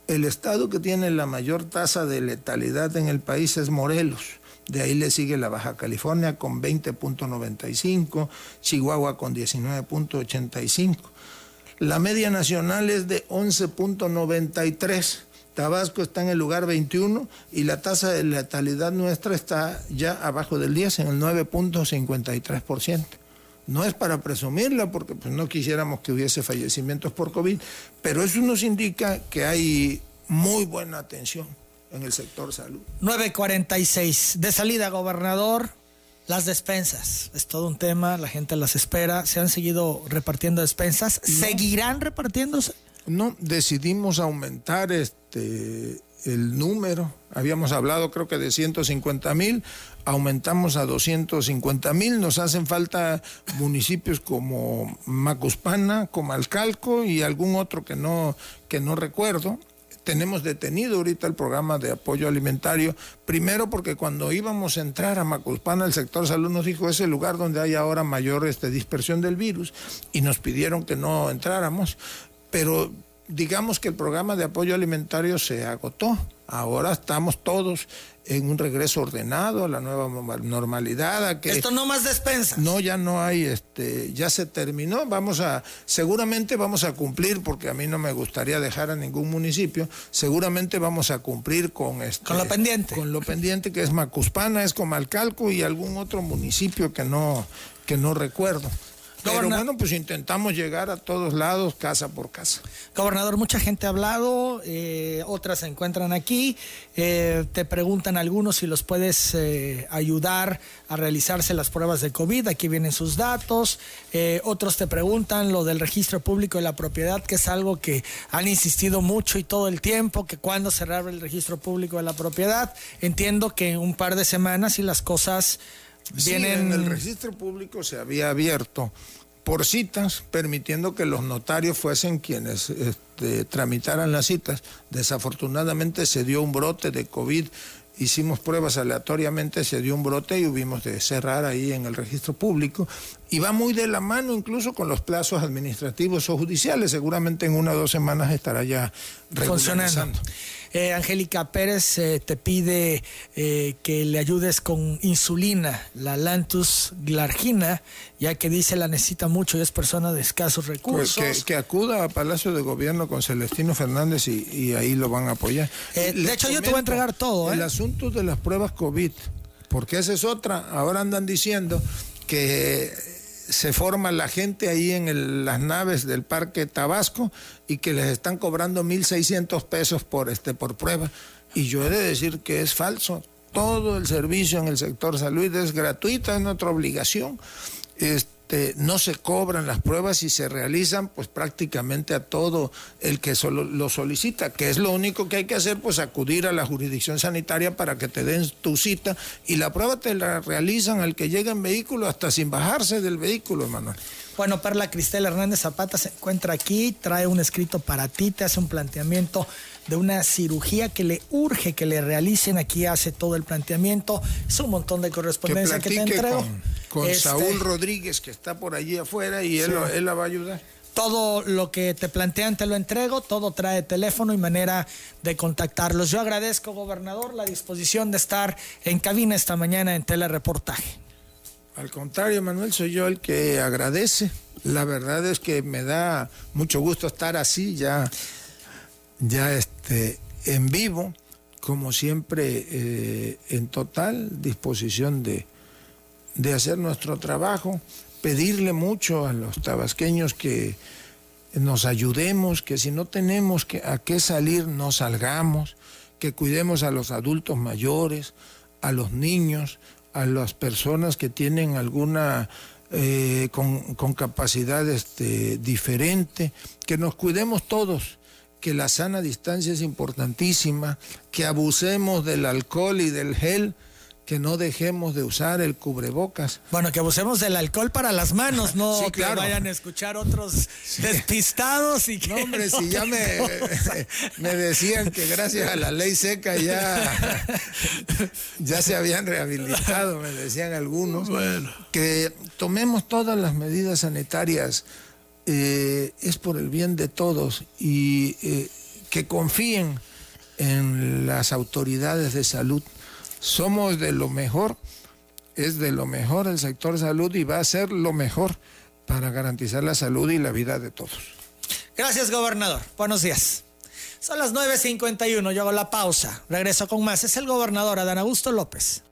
El estado que tiene la mayor tasa de letalidad en el país es Morelos. De ahí le sigue la Baja California con 20.95, Chihuahua con 19.85. La media nacional es de 11.93. Tabasco está en el lugar 21 y la tasa de letalidad nuestra está ya abajo del 10, en el 9.53%. No es para presumirla porque pues, no quisiéramos que hubiese fallecimientos por COVID, pero eso nos indica que hay muy buena atención en el sector salud. 9.46. De salida, gobernador, las despensas. Es todo un tema, la gente las espera. Se han seguido repartiendo despensas. ¿Seguirán repartiéndose? No, decidimos aumentar este el número. Habíamos hablado creo que de 150 mil, aumentamos a 250 mil. Nos hacen falta municipios como Macuspana, Comalcalco y algún otro que no, que no recuerdo. Tenemos detenido ahorita el programa de apoyo alimentario, primero porque cuando íbamos a entrar a Macuspana, el sector salud nos dijo es el lugar donde hay ahora mayor este, dispersión del virus y nos pidieron que no entráramos pero digamos que el programa de apoyo alimentario se agotó. Ahora estamos todos en un regreso ordenado a la nueva normalidad. que Esto no más despensa. No, ya no hay, este, ya se terminó. Vamos a, seguramente vamos a cumplir, porque a mí no me gustaría dejar a ningún municipio. Seguramente vamos a cumplir con este, con lo pendiente, con lo pendiente que es Macuspana, es Comalcalco y algún otro municipio que no, que no recuerdo. Pero bueno, pues intentamos llegar a todos lados, casa por casa. Gobernador, mucha gente ha hablado, eh, otras se encuentran aquí. Eh, te preguntan algunos si los puedes eh, ayudar a realizarse las pruebas de COVID. Aquí vienen sus datos. otros te preguntan lo del registro público de la propiedad, que es algo que han insistido mucho y todo el tiempo, que cuando se el registro público de la propiedad. Entiendo que un par de semanas y las cosas vienen... en el registro público se había abierto por citas, permitiendo que los notarios fuesen quienes este, tramitaran las citas. Desafortunadamente se dio un brote de COVID hicimos pruebas aleatoriamente, se dio un brote y hubimos de cerrar ahí en el registro público. Y va muy de la mano incluso con los plazos administrativos o judiciales. Seguramente en una o dos semanas estará ya funcionando. Eh, Angélica Pérez eh, te pide eh, que le ayudes con insulina, la Lantus glargina, ya que dice la necesita mucho y es persona de escasos pues recursos. que, acuda a Palacio de Gobierno con Celestino Fernández y, ahí lo van a apoyar. de hecho, yo te voy a entregar todo. El asunto de las pruebas COVID, porque esa es otra. Ahora andan diciendo que se forma la gente ahí en las naves del Parque Tabasco y que les están cobrando 1.600 pesos por, este, por prueba. Y yo he de decir que es falso. Todo el servicio en el sector salud es gratuito, es nuestra obligación. Este, este, no se cobran las pruebas y se realizan pues prácticamente a todo el que solo lo solicita, que es lo único que hay que hacer, pues acudir a la jurisdicción sanitaria para que te den tu cita y la prueba te la realizan al que llega en vehículo hasta sin bajarse del vehículo, Manuel. Bueno, Perla Cristel Hernández Zapata se encuentra aquí, trae un escrito para ti, te hace un planteamiento de una cirugía que le urge que le realicen. Aquí hace todo el planteamiento. Es un montón de correspondencia que, te entrego. Con, este, Saúl Rodríguez, que está por allí afuera, y él, él la va a ayudar. Todo lo que te plantean te lo entrego, todo trae teléfono y manera de contactarlos. Yo agradezco, gobernador, la disposición de estar en cabina esta mañana en telereportaje. Al contrario, Manuel, soy yo el que agradece. La verdad es que me da mucho gusto estar así, ya, ya este, en vivo, como siempre, eh, en total disposición de, de hacer nuestro trabajo, pedirle mucho a los tabasqueños que nos ayudemos, que si no tenemos que, a qué salir, no salgamos, que cuidemos a los adultos mayores, a los niños, a las personas que tienen alguna eh, con, con, capacidad este, diferente, que nos cuidemos todos, que la sana distancia es importantísima, que abusemos del alcohol y del gel, que no dejemos de usar el cubrebocas. Bueno, que abusemos del alcohol para las manos, no <laughs> que vayan a escuchar otros despistados y que. No, hombre, <laughs> si ya me, <laughs> me, decían que gracias a la ley seca ya, ya se habían rehabilitado, me decían algunos. Bueno. Que tomemos todas las medidas sanitarias, eh, es por el bien de todos y eh, que confíen en las autoridades de salud somos de lo mejor, es de lo mejor el sector salud y va a ser lo mejor para garantizar la salud y la vida de todos. Gracias, gobernador. Buenos días. Son las 9.51, yo hago la pausa. Regreso con más. Es el gobernador Adán Augusto López.